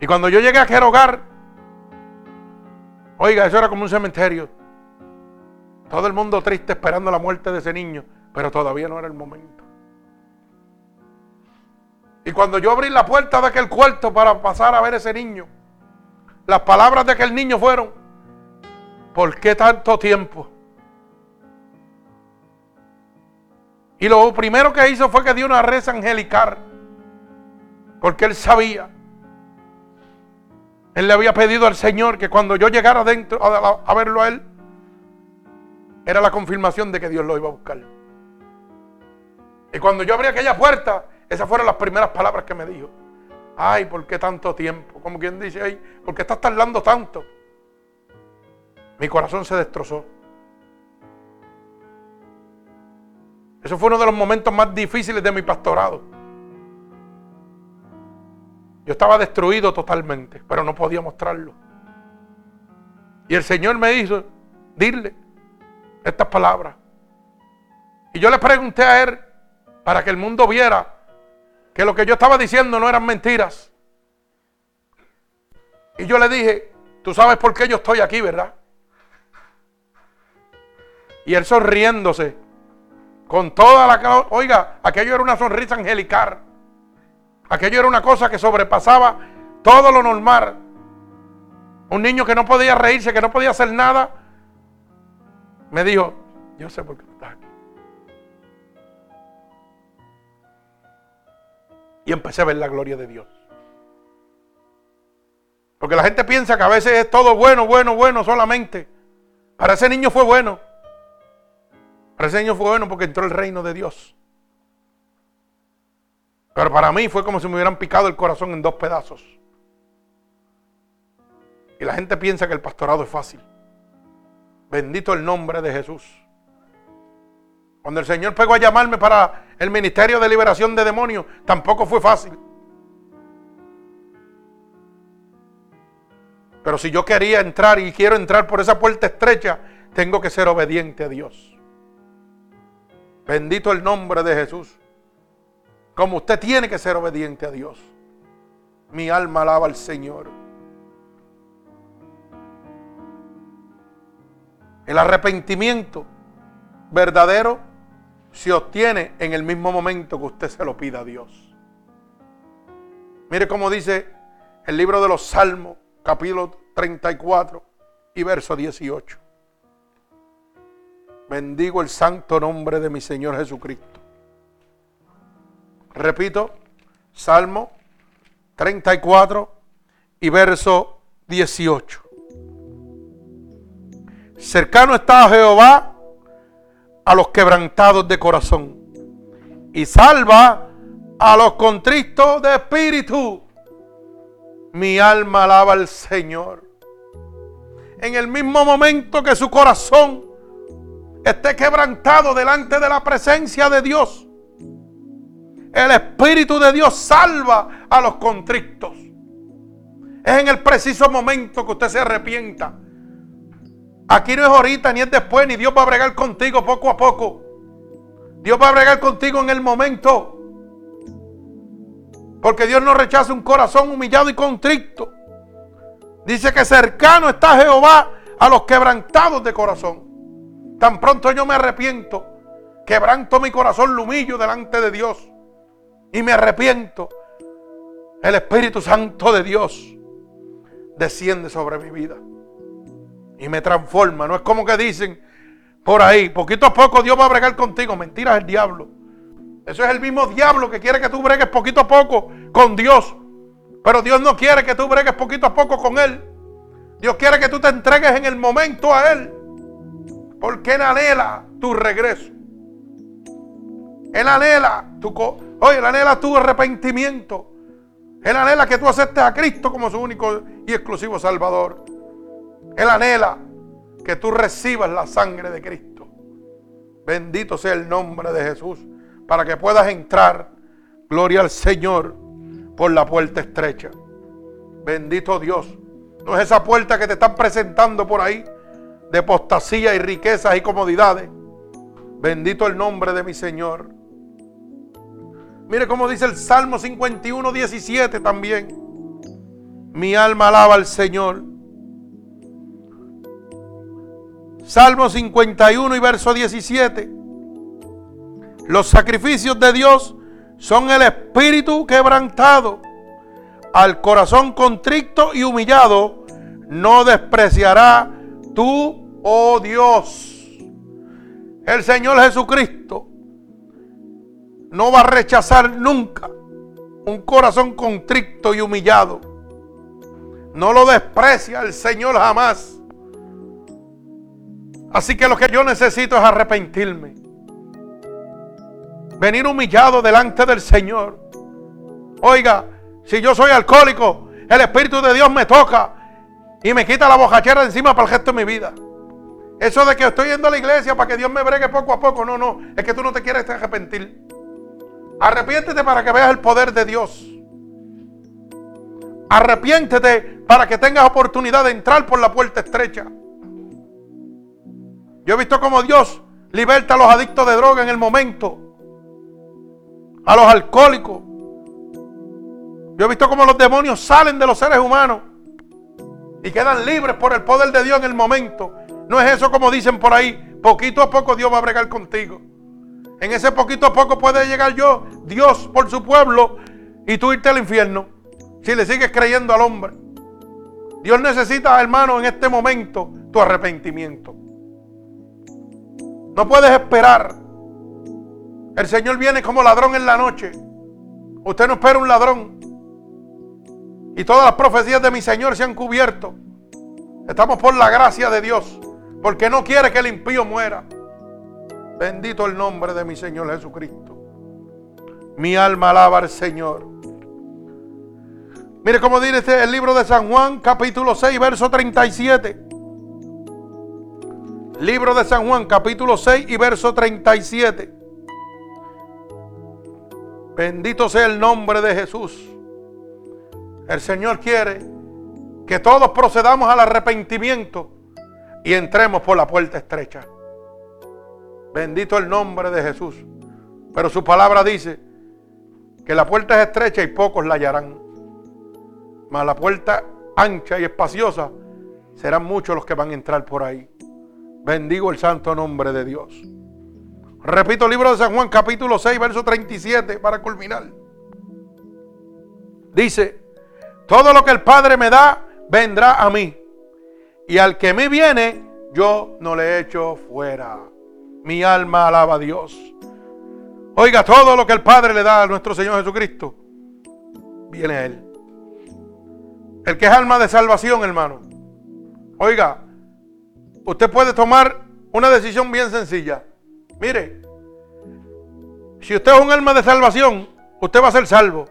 Y cuando yo llegué a aquel hogar, oiga, eso era como un cementerio. Todo el mundo triste esperando la muerte de ese niño, pero todavía no era el momento. Y cuando yo abrí la puerta de aquel cuarto para pasar a ver ese niño, las palabras de aquel niño fueron, ¿por qué tanto tiempo? Y lo primero que hizo fue que dio una reza angelical, porque él sabía. Él le había pedido al Señor que cuando yo llegara adentro a, a verlo a él, era la confirmación de que Dios lo iba a buscar. Y cuando yo abrí aquella puerta, esas fueron las primeras palabras que me dijo. Ay, ¿por qué tanto tiempo? Como quien dice, ay, ¿por qué estás tardando tanto? Mi corazón se destrozó. Eso fue uno de los momentos más difíciles de mi pastorado. Yo estaba destruido totalmente, pero no podía mostrarlo. Y el Señor me hizo dile estas palabras. Y yo le pregunté a él para que el mundo viera que lo que yo estaba diciendo no eran mentiras. Y yo le dije, tú sabes por qué yo estoy aquí, ¿verdad? Y él sonriéndose, con toda la... Oiga, aquello era una sonrisa angelical. Aquello era una cosa que sobrepasaba todo lo normal. Un niño que no podía reírse, que no podía hacer nada, me dijo, yo sé por qué estás aquí. Y empecé a ver la gloria de Dios. Porque la gente piensa que a veces es todo bueno, bueno, bueno solamente. Para ese niño fue bueno. Para ese niño fue bueno porque entró el reino de Dios. Pero para mí fue como si me hubieran picado el corazón en dos pedazos. Y la gente piensa que el pastorado es fácil. Bendito el nombre de Jesús. Cuando el Señor pegó a llamarme para el ministerio de liberación de demonios, tampoco fue fácil. Pero si yo quería entrar y quiero entrar por esa puerta estrecha, tengo que ser obediente a Dios. Bendito el nombre de Jesús. Como usted tiene que ser obediente a Dios. Mi alma alaba al Señor. El arrepentimiento verdadero se obtiene en el mismo momento que usted se lo pida a Dios. Mire cómo dice el libro de los Salmos, capítulo 34 y verso 18. Bendigo el santo nombre de mi Señor Jesucristo. Repito, Salmo 34 y verso 18. Cercano está Jehová a los quebrantados de corazón y salva a los contristos de espíritu. Mi alma alaba al Señor. En el mismo momento que su corazón esté quebrantado delante de la presencia de Dios, el Espíritu de Dios salva a los contristos. Es en el preciso momento que usted se arrepienta Aquí no es ahorita, ni es después, ni Dios va a bregar contigo poco a poco. Dios va a bregar contigo en el momento. Porque Dios no rechaza un corazón humillado y contrito. Dice que cercano está Jehová a los quebrantados de corazón. Tan pronto yo me arrepiento, quebranto mi corazón, lo humillo delante de Dios. Y me arrepiento. El Espíritu Santo de Dios desciende sobre mi vida. Y me transforma. No es como que dicen por ahí, poquito a poco Dios va a bregar contigo. Mentira es el diablo. Eso es el mismo diablo que quiere que tú bregues poquito a poco con Dios. Pero Dios no quiere que tú bregues poquito a poco con Él. Dios quiere que tú te entregues en el momento a Él. Porque Él anhela tu regreso. Él anhela tu, oye, Él anhela tu arrepentimiento. Él anhela que tú aceptes a Cristo como su único y exclusivo Salvador. Él anhela que tú recibas la sangre de Cristo. Bendito sea el nombre de Jesús para que puedas entrar, gloria al Señor, por la puerta estrecha. Bendito Dios. No es esa puerta que te están presentando por ahí de apostasía y riquezas y comodidades. Bendito el nombre de mi Señor. Mire cómo dice el Salmo 51, 17 también. Mi alma alaba al Señor. Salmo 51 y verso 17. Los sacrificios de Dios son el espíritu quebrantado. Al corazón contrito y humillado no despreciará tú, oh Dios. El Señor Jesucristo no va a rechazar nunca un corazón contrito y humillado. No lo desprecia el Señor jamás. Así que lo que yo necesito es arrepentirme. Venir humillado delante del Señor. Oiga, si yo soy alcohólico, el Espíritu de Dios me toca y me quita la bojachera de encima para el resto de mi vida. Eso de que estoy yendo a la iglesia para que Dios me bregue poco a poco, no, no, es que tú no te quieres arrepentir. Arrepiéntete para que veas el poder de Dios. Arrepiéntete para que tengas oportunidad de entrar por la puerta estrecha. Yo he visto cómo Dios liberta a los adictos de droga en el momento. A los alcohólicos. Yo he visto cómo los demonios salen de los seres humanos y quedan libres por el poder de Dios en el momento. No es eso como dicen por ahí. Poquito a poco Dios va a bregar contigo. En ese poquito a poco puede llegar yo, Dios, por su pueblo, y tú irte al infierno. Si le sigues creyendo al hombre. Dios necesita, hermano, en este momento tu arrepentimiento. No puedes esperar. El Señor viene como ladrón en la noche. Usted no espera un ladrón. Y todas las profecías de mi Señor se han cubierto. Estamos por la gracia de Dios. Porque no quiere que el impío muera. Bendito el nombre de mi Señor Jesucristo. Mi alma alaba al Señor. Mire cómo dice el libro de San Juan, capítulo 6, verso 37. Libro de San Juan, capítulo 6 y verso 37. Bendito sea el nombre de Jesús. El Señor quiere que todos procedamos al arrepentimiento y entremos por la puerta estrecha. Bendito el nombre de Jesús. Pero su palabra dice que la puerta es estrecha y pocos la hallarán. Mas la puerta ancha y espaciosa serán muchos los que van a entrar por ahí. Bendigo el santo nombre de Dios. Repito el libro de San Juan capítulo 6, verso 37 para culminar. Dice, todo lo que el Padre me da, vendrá a mí. Y al que me viene, yo no le echo fuera. Mi alma alaba a Dios. Oiga, todo lo que el Padre le da a nuestro Señor Jesucristo, viene a Él. El que es alma de salvación, hermano. Oiga, usted puede tomar una decisión bien sencilla. Mire, si usted es un alma de salvación, usted va a ser salvo.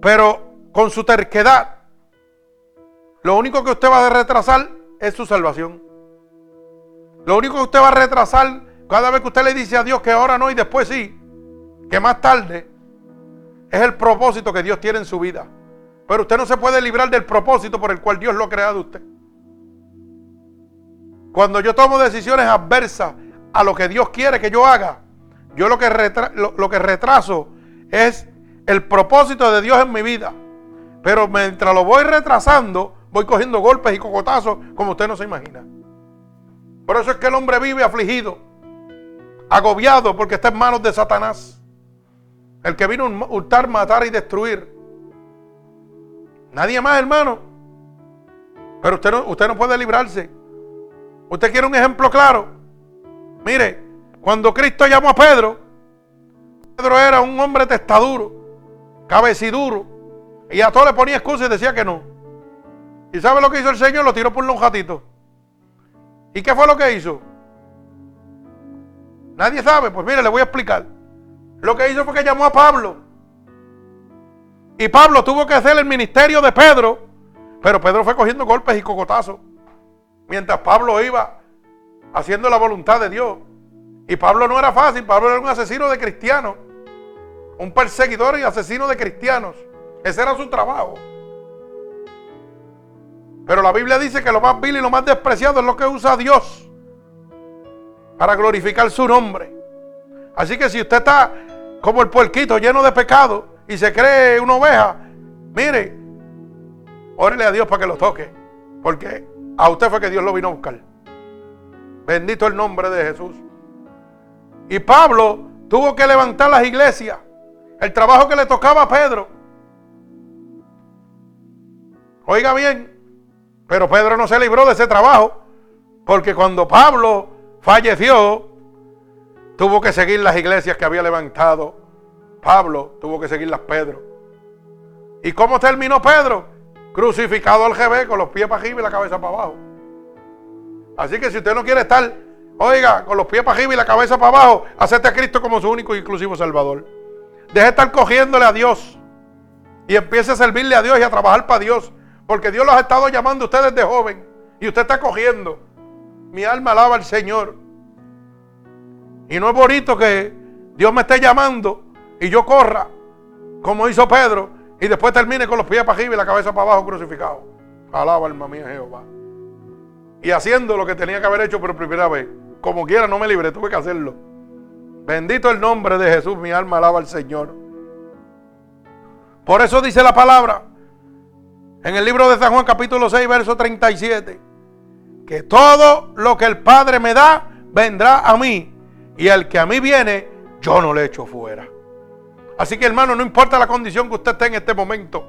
Pero con su terquedad, lo único que usted va a retrasar es su salvación. Lo único que usted va a retrasar cada vez que usted le dice a Dios que ahora no y después sí, que más tarde, es el propósito que Dios tiene en su vida. Pero usted no se puede librar del propósito por el cual Dios lo ha creado usted. Cuando yo tomo decisiones adversas a lo que Dios quiere que yo haga, Yo lo que, lo que retraso es el propósito de Dios en mi vida. Pero mientras lo voy retrasando, voy cogiendo golpes y cocotazos como usted no se imagina. Por eso es que el hombre vive afligido, agobiado porque está en manos de Satanás. El que vino a hurtar, matar y destruir. Nadie más, hermano. Pero usted no, usted no puede librarse. ¿Usted quiere un ejemplo claro? Mire, cuando Cristo llamó a Pedro, Pedro era un hombre testaduro, cabeciduro, y a todo le ponía excusas y decía que no. ¿Y sabe lo que hizo el Señor? Lo tiró por un jatito. ¿Y qué fue lo que hizo? Nadie sabe. Pues mire, le voy a explicar. Lo que hizo fue que llamó a Pablo. Y Pablo tuvo que hacer el ministerio de Pedro. Pero Pedro fue cogiendo golpes y cocotazos. Mientras Pablo iba haciendo la voluntad de Dios. Y Pablo no era fácil. Pablo era un asesino de cristianos. Un perseguidor y asesino de cristianos. Ese era su trabajo. Pero la Biblia dice que lo más vil y lo más despreciado es lo que usa Dios para glorificar su nombre. Así que si usted está como el puerquito lleno de pecado y se cree una oveja, mire, órele a Dios para que lo toque. Porque a usted fue que Dios lo vino a buscar. Bendito el nombre de Jesús. Y Pablo tuvo que levantar las iglesias. El trabajo que le tocaba a Pedro. Oiga bien, pero Pedro no se libró de ese trabajo, porque cuando Pablo falleció, tuvo que seguir las iglesias que había levantado. Pablo tuvo que seguirlas Pedro. ¿Y cómo terminó Pedro? Crucificado al GB con los pies para arriba y la cabeza para abajo. Así que si usted no quiere estar, oiga, con los pies para arriba y la cabeza para abajo, acepte a Cristo como su único y exclusivo Salvador. Deje de estar cogiéndole a Dios y empiece a servirle a Dios y a trabajar para Dios. Porque Dios los ha estado llamando a ustedes de joven. Y usted está cogiendo. Mi alma alaba al Señor. Y no es bonito que Dios me esté llamando y yo corra, como hizo Pedro, y después termine con los pies para arriba y la cabeza para abajo crucificado. Alaba alma mía Jehová. Y haciendo lo que tenía que haber hecho por primera vez. Como quiera, no me libre, tuve que hacerlo. Bendito el nombre de Jesús, mi alma alaba al Señor. Por eso dice la palabra, en el libro de San Juan capítulo 6, verso 37, que todo lo que el Padre me da, vendrá a mí. Y el que a mí viene, yo no le echo fuera. Así que hermano, no importa la condición que usted esté en este momento,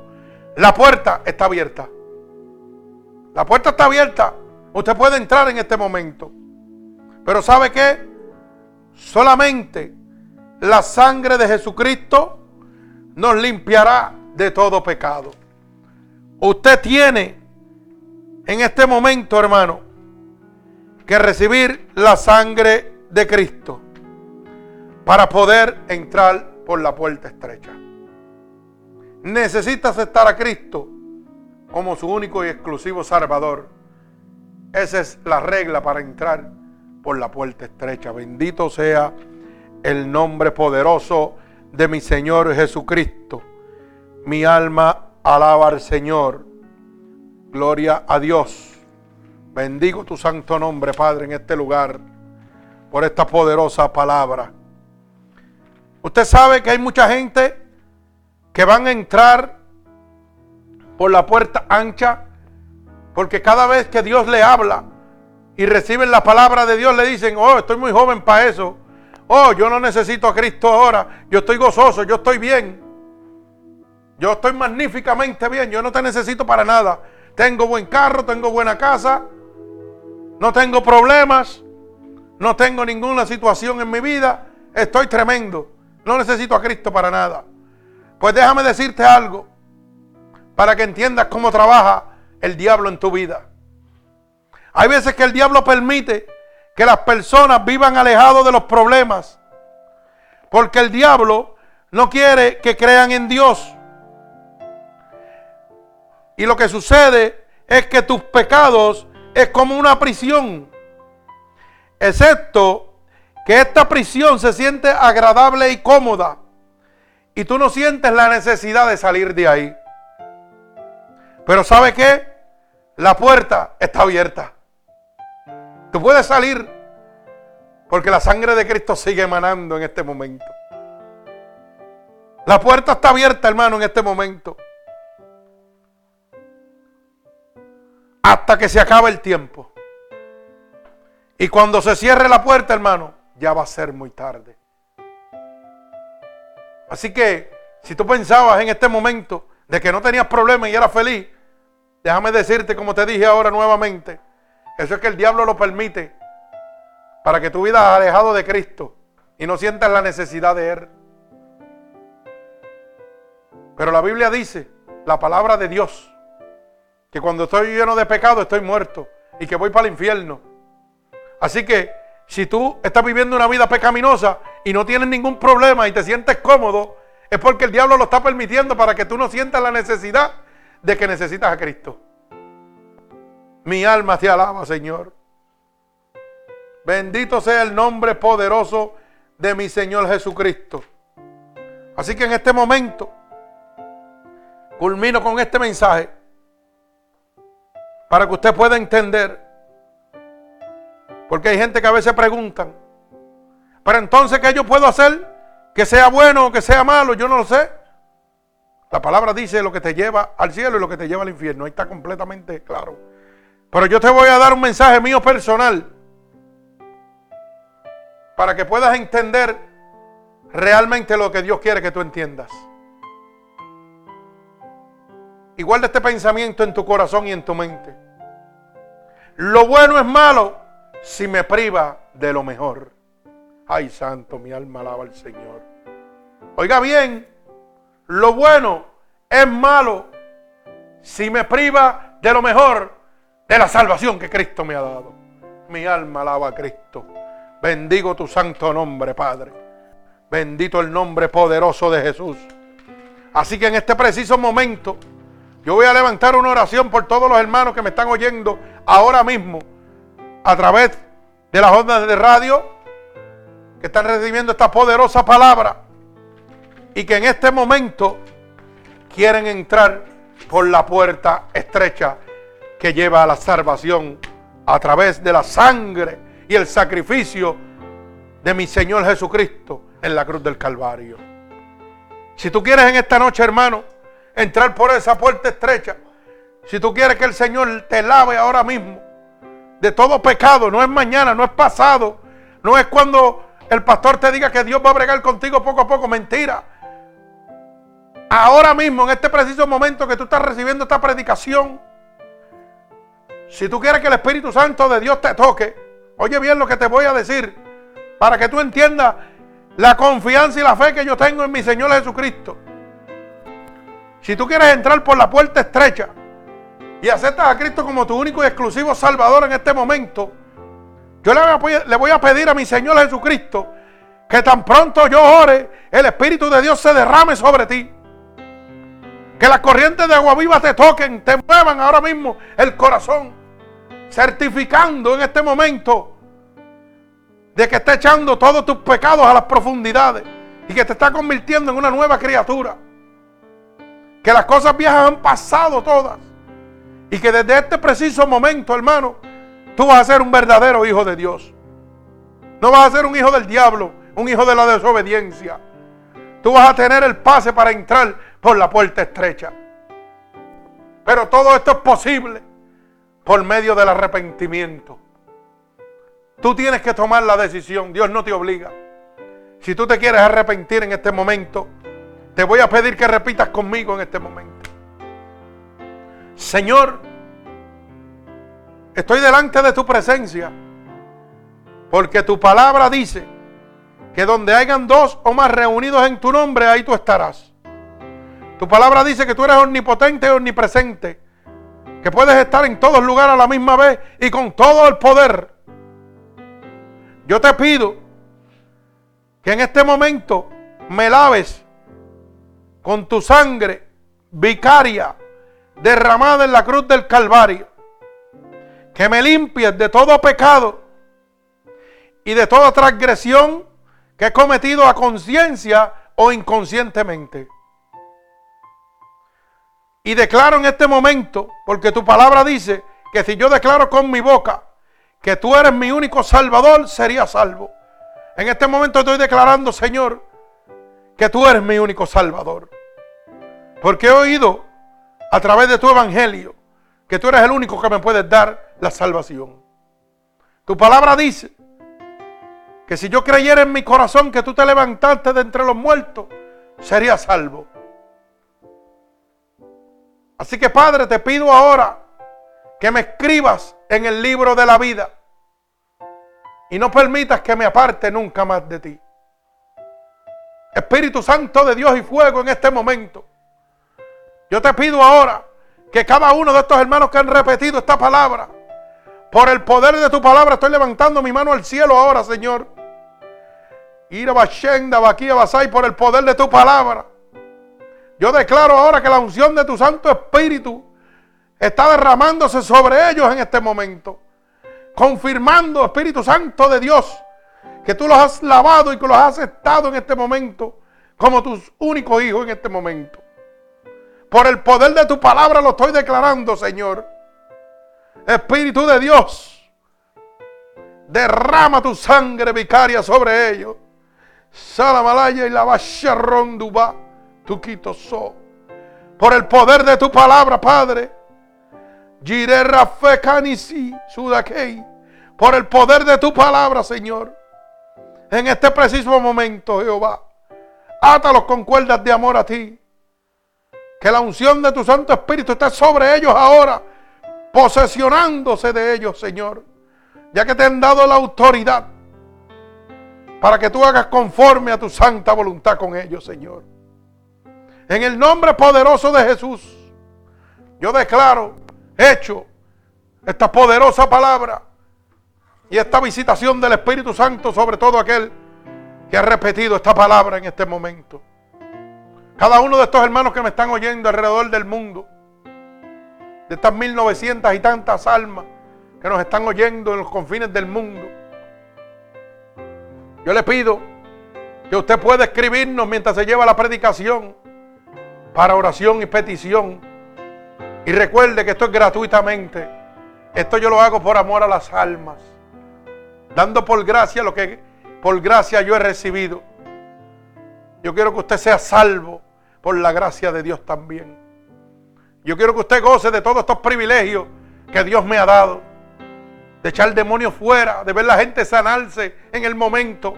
la puerta está abierta. La puerta está abierta. Usted puede entrar en este momento. Pero ¿sabe qué? Solamente la sangre de Jesucristo nos limpiará de todo pecado. Usted tiene en este momento, hermano, que recibir la sangre de Cristo para poder entrar por la puerta estrecha. Necesita aceptar a Cristo como su único y exclusivo Salvador. Esa es la regla para entrar por la puerta estrecha. Bendito sea el nombre poderoso de mi Señor Jesucristo. Mi alma Alaba al Señor. Gloria a Dios. Bendigo tu santo nombre, Padre, en este lugar, por esta poderosa palabra. Usted sabe que hay mucha gente que van a entrar por la puerta ancha, porque cada vez que Dios le habla y reciben la palabra de Dios, le dicen, oh, estoy muy joven para eso. Oh, yo no necesito a Cristo ahora. Yo estoy gozoso, yo estoy bien. Yo estoy magníficamente bien, yo no te necesito para nada. Tengo buen carro, tengo buena casa, no tengo problemas, no tengo ninguna situación en mi vida, estoy tremendo. No necesito a Cristo para nada. Pues déjame decirte algo para que entiendas cómo trabaja el diablo en tu vida. Hay veces que el diablo permite que las personas vivan alejados de los problemas. Porque el diablo no quiere que crean en Dios. Y lo que sucede es que tus pecados es como una prisión. Excepto que esta prisión se siente agradable y cómoda. Y tú no sientes la necesidad de salir de ahí. Pero ¿sabe qué? La puerta está abierta. Tú puedes salir Porque la sangre de Cristo sigue emanando en este momento. La puerta está abierta, hermano, en este momento. Hasta que se acabe el tiempo. Y cuando se cierre la puerta, hermano, ya va a ser muy tarde. Así que, si tú pensabas en este momento de que no tenías problemas y eras feliz, déjame decirte, como te dije ahora nuevamente, eso es que el diablo lo permite para que tu vida alejado de Cristo y no sientas la necesidad de Él. Pero la Biblia dice, la palabra de Dios, que cuando estoy lleno de pecado estoy muerto y que voy para el infierno. Así que si tú estás viviendo una vida pecaminosa y no tienes ningún problema y te sientes cómodo, es porque el diablo lo está permitiendo para que tú no sientas la necesidad de que necesitas a Cristo. Mi alma te alaba, Señor. Bendito sea el nombre poderoso de mi Señor Jesucristo. Así que en este momento culmino con este mensaje para que usted pueda entender. Porque hay gente que a veces preguntan, pero entonces, ¿qué yo puedo hacer? Que sea bueno o que sea malo, yo no lo sé. La palabra dice lo que te lleva al cielo y lo que te lleva al infierno. Ahí está completamente claro. Pero yo te voy a dar un mensaje mío personal para que puedas entender realmente lo que Dios quiere que tú entiendas. Igual de este pensamiento en tu corazón y en tu mente. Lo bueno es malo si me priva de lo mejor. Ay, santo, mi alma alaba al Señor. Oiga bien, lo bueno es malo si me priva de lo mejor de la salvación que Cristo me ha dado. Mi alma alaba a Cristo. Bendigo tu santo nombre, Padre. Bendito el nombre poderoso de Jesús. Así que en este preciso momento, yo voy a levantar una oración por todos los hermanos que me están oyendo ahora mismo a través de las ondas de radio que están recibiendo esta poderosa palabra y que en este momento quieren entrar por la puerta estrecha que lleva a la salvación a través de la sangre y el sacrificio de mi Señor Jesucristo en la cruz del Calvario. Si tú quieres en esta noche, hermano, entrar por esa puerta estrecha, si tú quieres que el Señor te lave ahora mismo de todo pecado, no es mañana, no es pasado, no es cuando el pastor te diga que Dios va a bregar contigo poco a poco, mentira. Ahora mismo, en este preciso momento que tú estás recibiendo esta predicación, si tú quieres que el Espíritu Santo de Dios te toque, Oye bien lo que te voy a decir para que tú entiendas la confianza y la fe que yo tengo en mi Señor Jesucristo. Si tú quieres entrar por la puerta estrecha y aceptas a Cristo como tu único y exclusivo Salvador en este momento, yo le voy a pedir a mi Señor Jesucristo que tan pronto yo ore, el Espíritu de Dios se derrame sobre ti. Que las corrientes de agua viva te toquen, te muevan ahora mismo el corazón certificando en este momento de que está echando todos tus pecados a las profundidades y que te está convirtiendo en una nueva criatura. Que las cosas viejas han pasado todas y que desde este preciso momento, hermano, tú vas a ser un verdadero hijo de Dios. No vas a ser un hijo del diablo, un hijo de la desobediencia. Tú vas a tener el pase para entrar por la puerta estrecha. Pero todo esto es posible por medio del arrepentimiento. Tú tienes que tomar la decisión, Dios no te obliga. Si tú te quieres arrepentir en este momento, te voy a pedir que repitas conmigo en este momento. Señor, estoy delante de tu presencia, porque tu palabra dice que donde hayan dos o más reunidos en tu nombre, ahí tú estarás. Tu palabra dice que tú eres omnipotente y omnipresente que puedes estar en todos lugares a la misma vez y con todo el poder. Yo te pido que en este momento me laves con tu sangre vicaria derramada en la cruz del Calvario. Que me limpies de todo pecado y de toda transgresión que he cometido a conciencia o inconscientemente. Y declaro en este momento, porque tu palabra dice que si yo declaro con mi boca que tú eres mi único salvador, sería salvo. En este momento estoy declarando, Señor, que tú eres mi único Salvador. Porque he oído a través de tu evangelio que tú eres el único que me puedes dar la salvación. Tu palabra dice que si yo creyera en mi corazón que tú te levantaste de entre los muertos, sería salvo. Así que Padre, te pido ahora que me escribas en el libro de la vida y no permitas que me aparte nunca más de ti. Espíritu Santo de Dios y fuego en este momento. Yo te pido ahora que cada uno de estos hermanos que han repetido esta palabra, por el poder de tu palabra, estoy levantando mi mano al cielo ahora, Señor. Ir a Bashenda, Baquía, Basai, por el poder de tu palabra. Yo declaro ahora que la unción de tu Santo Espíritu está derramándose sobre ellos en este momento. Confirmando, Espíritu Santo de Dios, que tú los has lavado y que los has aceptado en este momento como tus únicos hijos en este momento. Por el poder de tu palabra lo estoy declarando, Señor. Espíritu de Dios, derrama tu sangre vicaria sobre ellos. Salamalaya y la Ronduba tu so. Por el poder de tu palabra, Padre. Sudakei. Por el poder de tu palabra, Señor. En este preciso momento, Jehová. Átalos con cuerdas de amor a ti. Que la unción de tu Santo Espíritu esté sobre ellos ahora. Posesionándose de ellos, Señor. Ya que te han dado la autoridad. Para que tú hagas conforme a tu santa voluntad con ellos, Señor. En el nombre poderoso de Jesús, yo declaro hecho esta poderosa palabra y esta visitación del Espíritu Santo sobre todo aquel que ha repetido esta palabra en este momento. Cada uno de estos hermanos que me están oyendo alrededor del mundo, de estas 1900 y tantas almas que nos están oyendo en los confines del mundo, yo le pido que usted pueda escribirnos mientras se lleva la predicación para oración y petición. Y recuerde que esto es gratuitamente. Esto yo lo hago por amor a las almas. Dando por gracia lo que por gracia yo he recibido. Yo quiero que usted sea salvo por la gracia de Dios también. Yo quiero que usted goce de todos estos privilegios que Dios me ha dado. De echar demonios fuera, de ver la gente sanarse en el momento.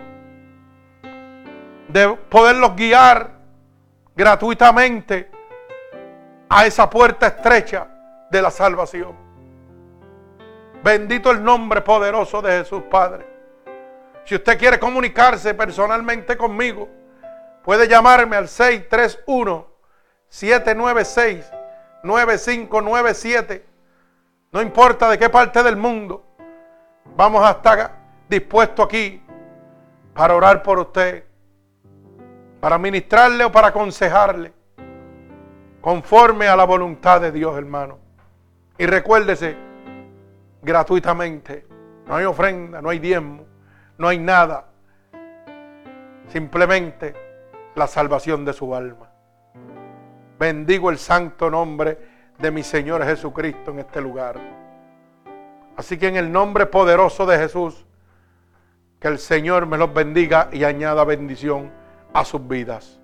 De poderlos guiar gratuitamente a esa puerta estrecha de la salvación. Bendito el nombre poderoso de Jesús Padre. Si usted quiere comunicarse personalmente conmigo, puede llamarme al 631-796-9597. No importa de qué parte del mundo, vamos a estar dispuestos aquí para orar por usted para ministrarle o para aconsejarle, conforme a la voluntad de Dios, hermano. Y recuérdese, gratuitamente, no hay ofrenda, no hay diezmo, no hay nada, simplemente la salvación de su alma. Bendigo el santo nombre de mi Señor Jesucristo en este lugar. Así que en el nombre poderoso de Jesús, que el Señor me los bendiga y añada bendición a sus vidas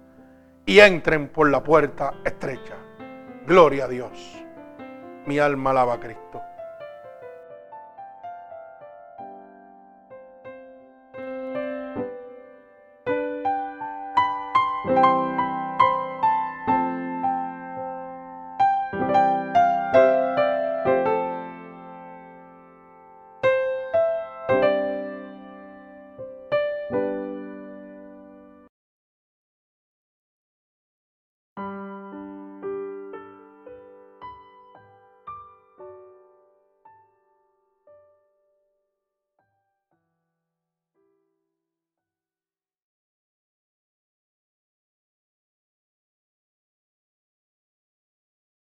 y entren por la puerta estrecha. Gloria a Dios. Mi alma alaba a Cristo.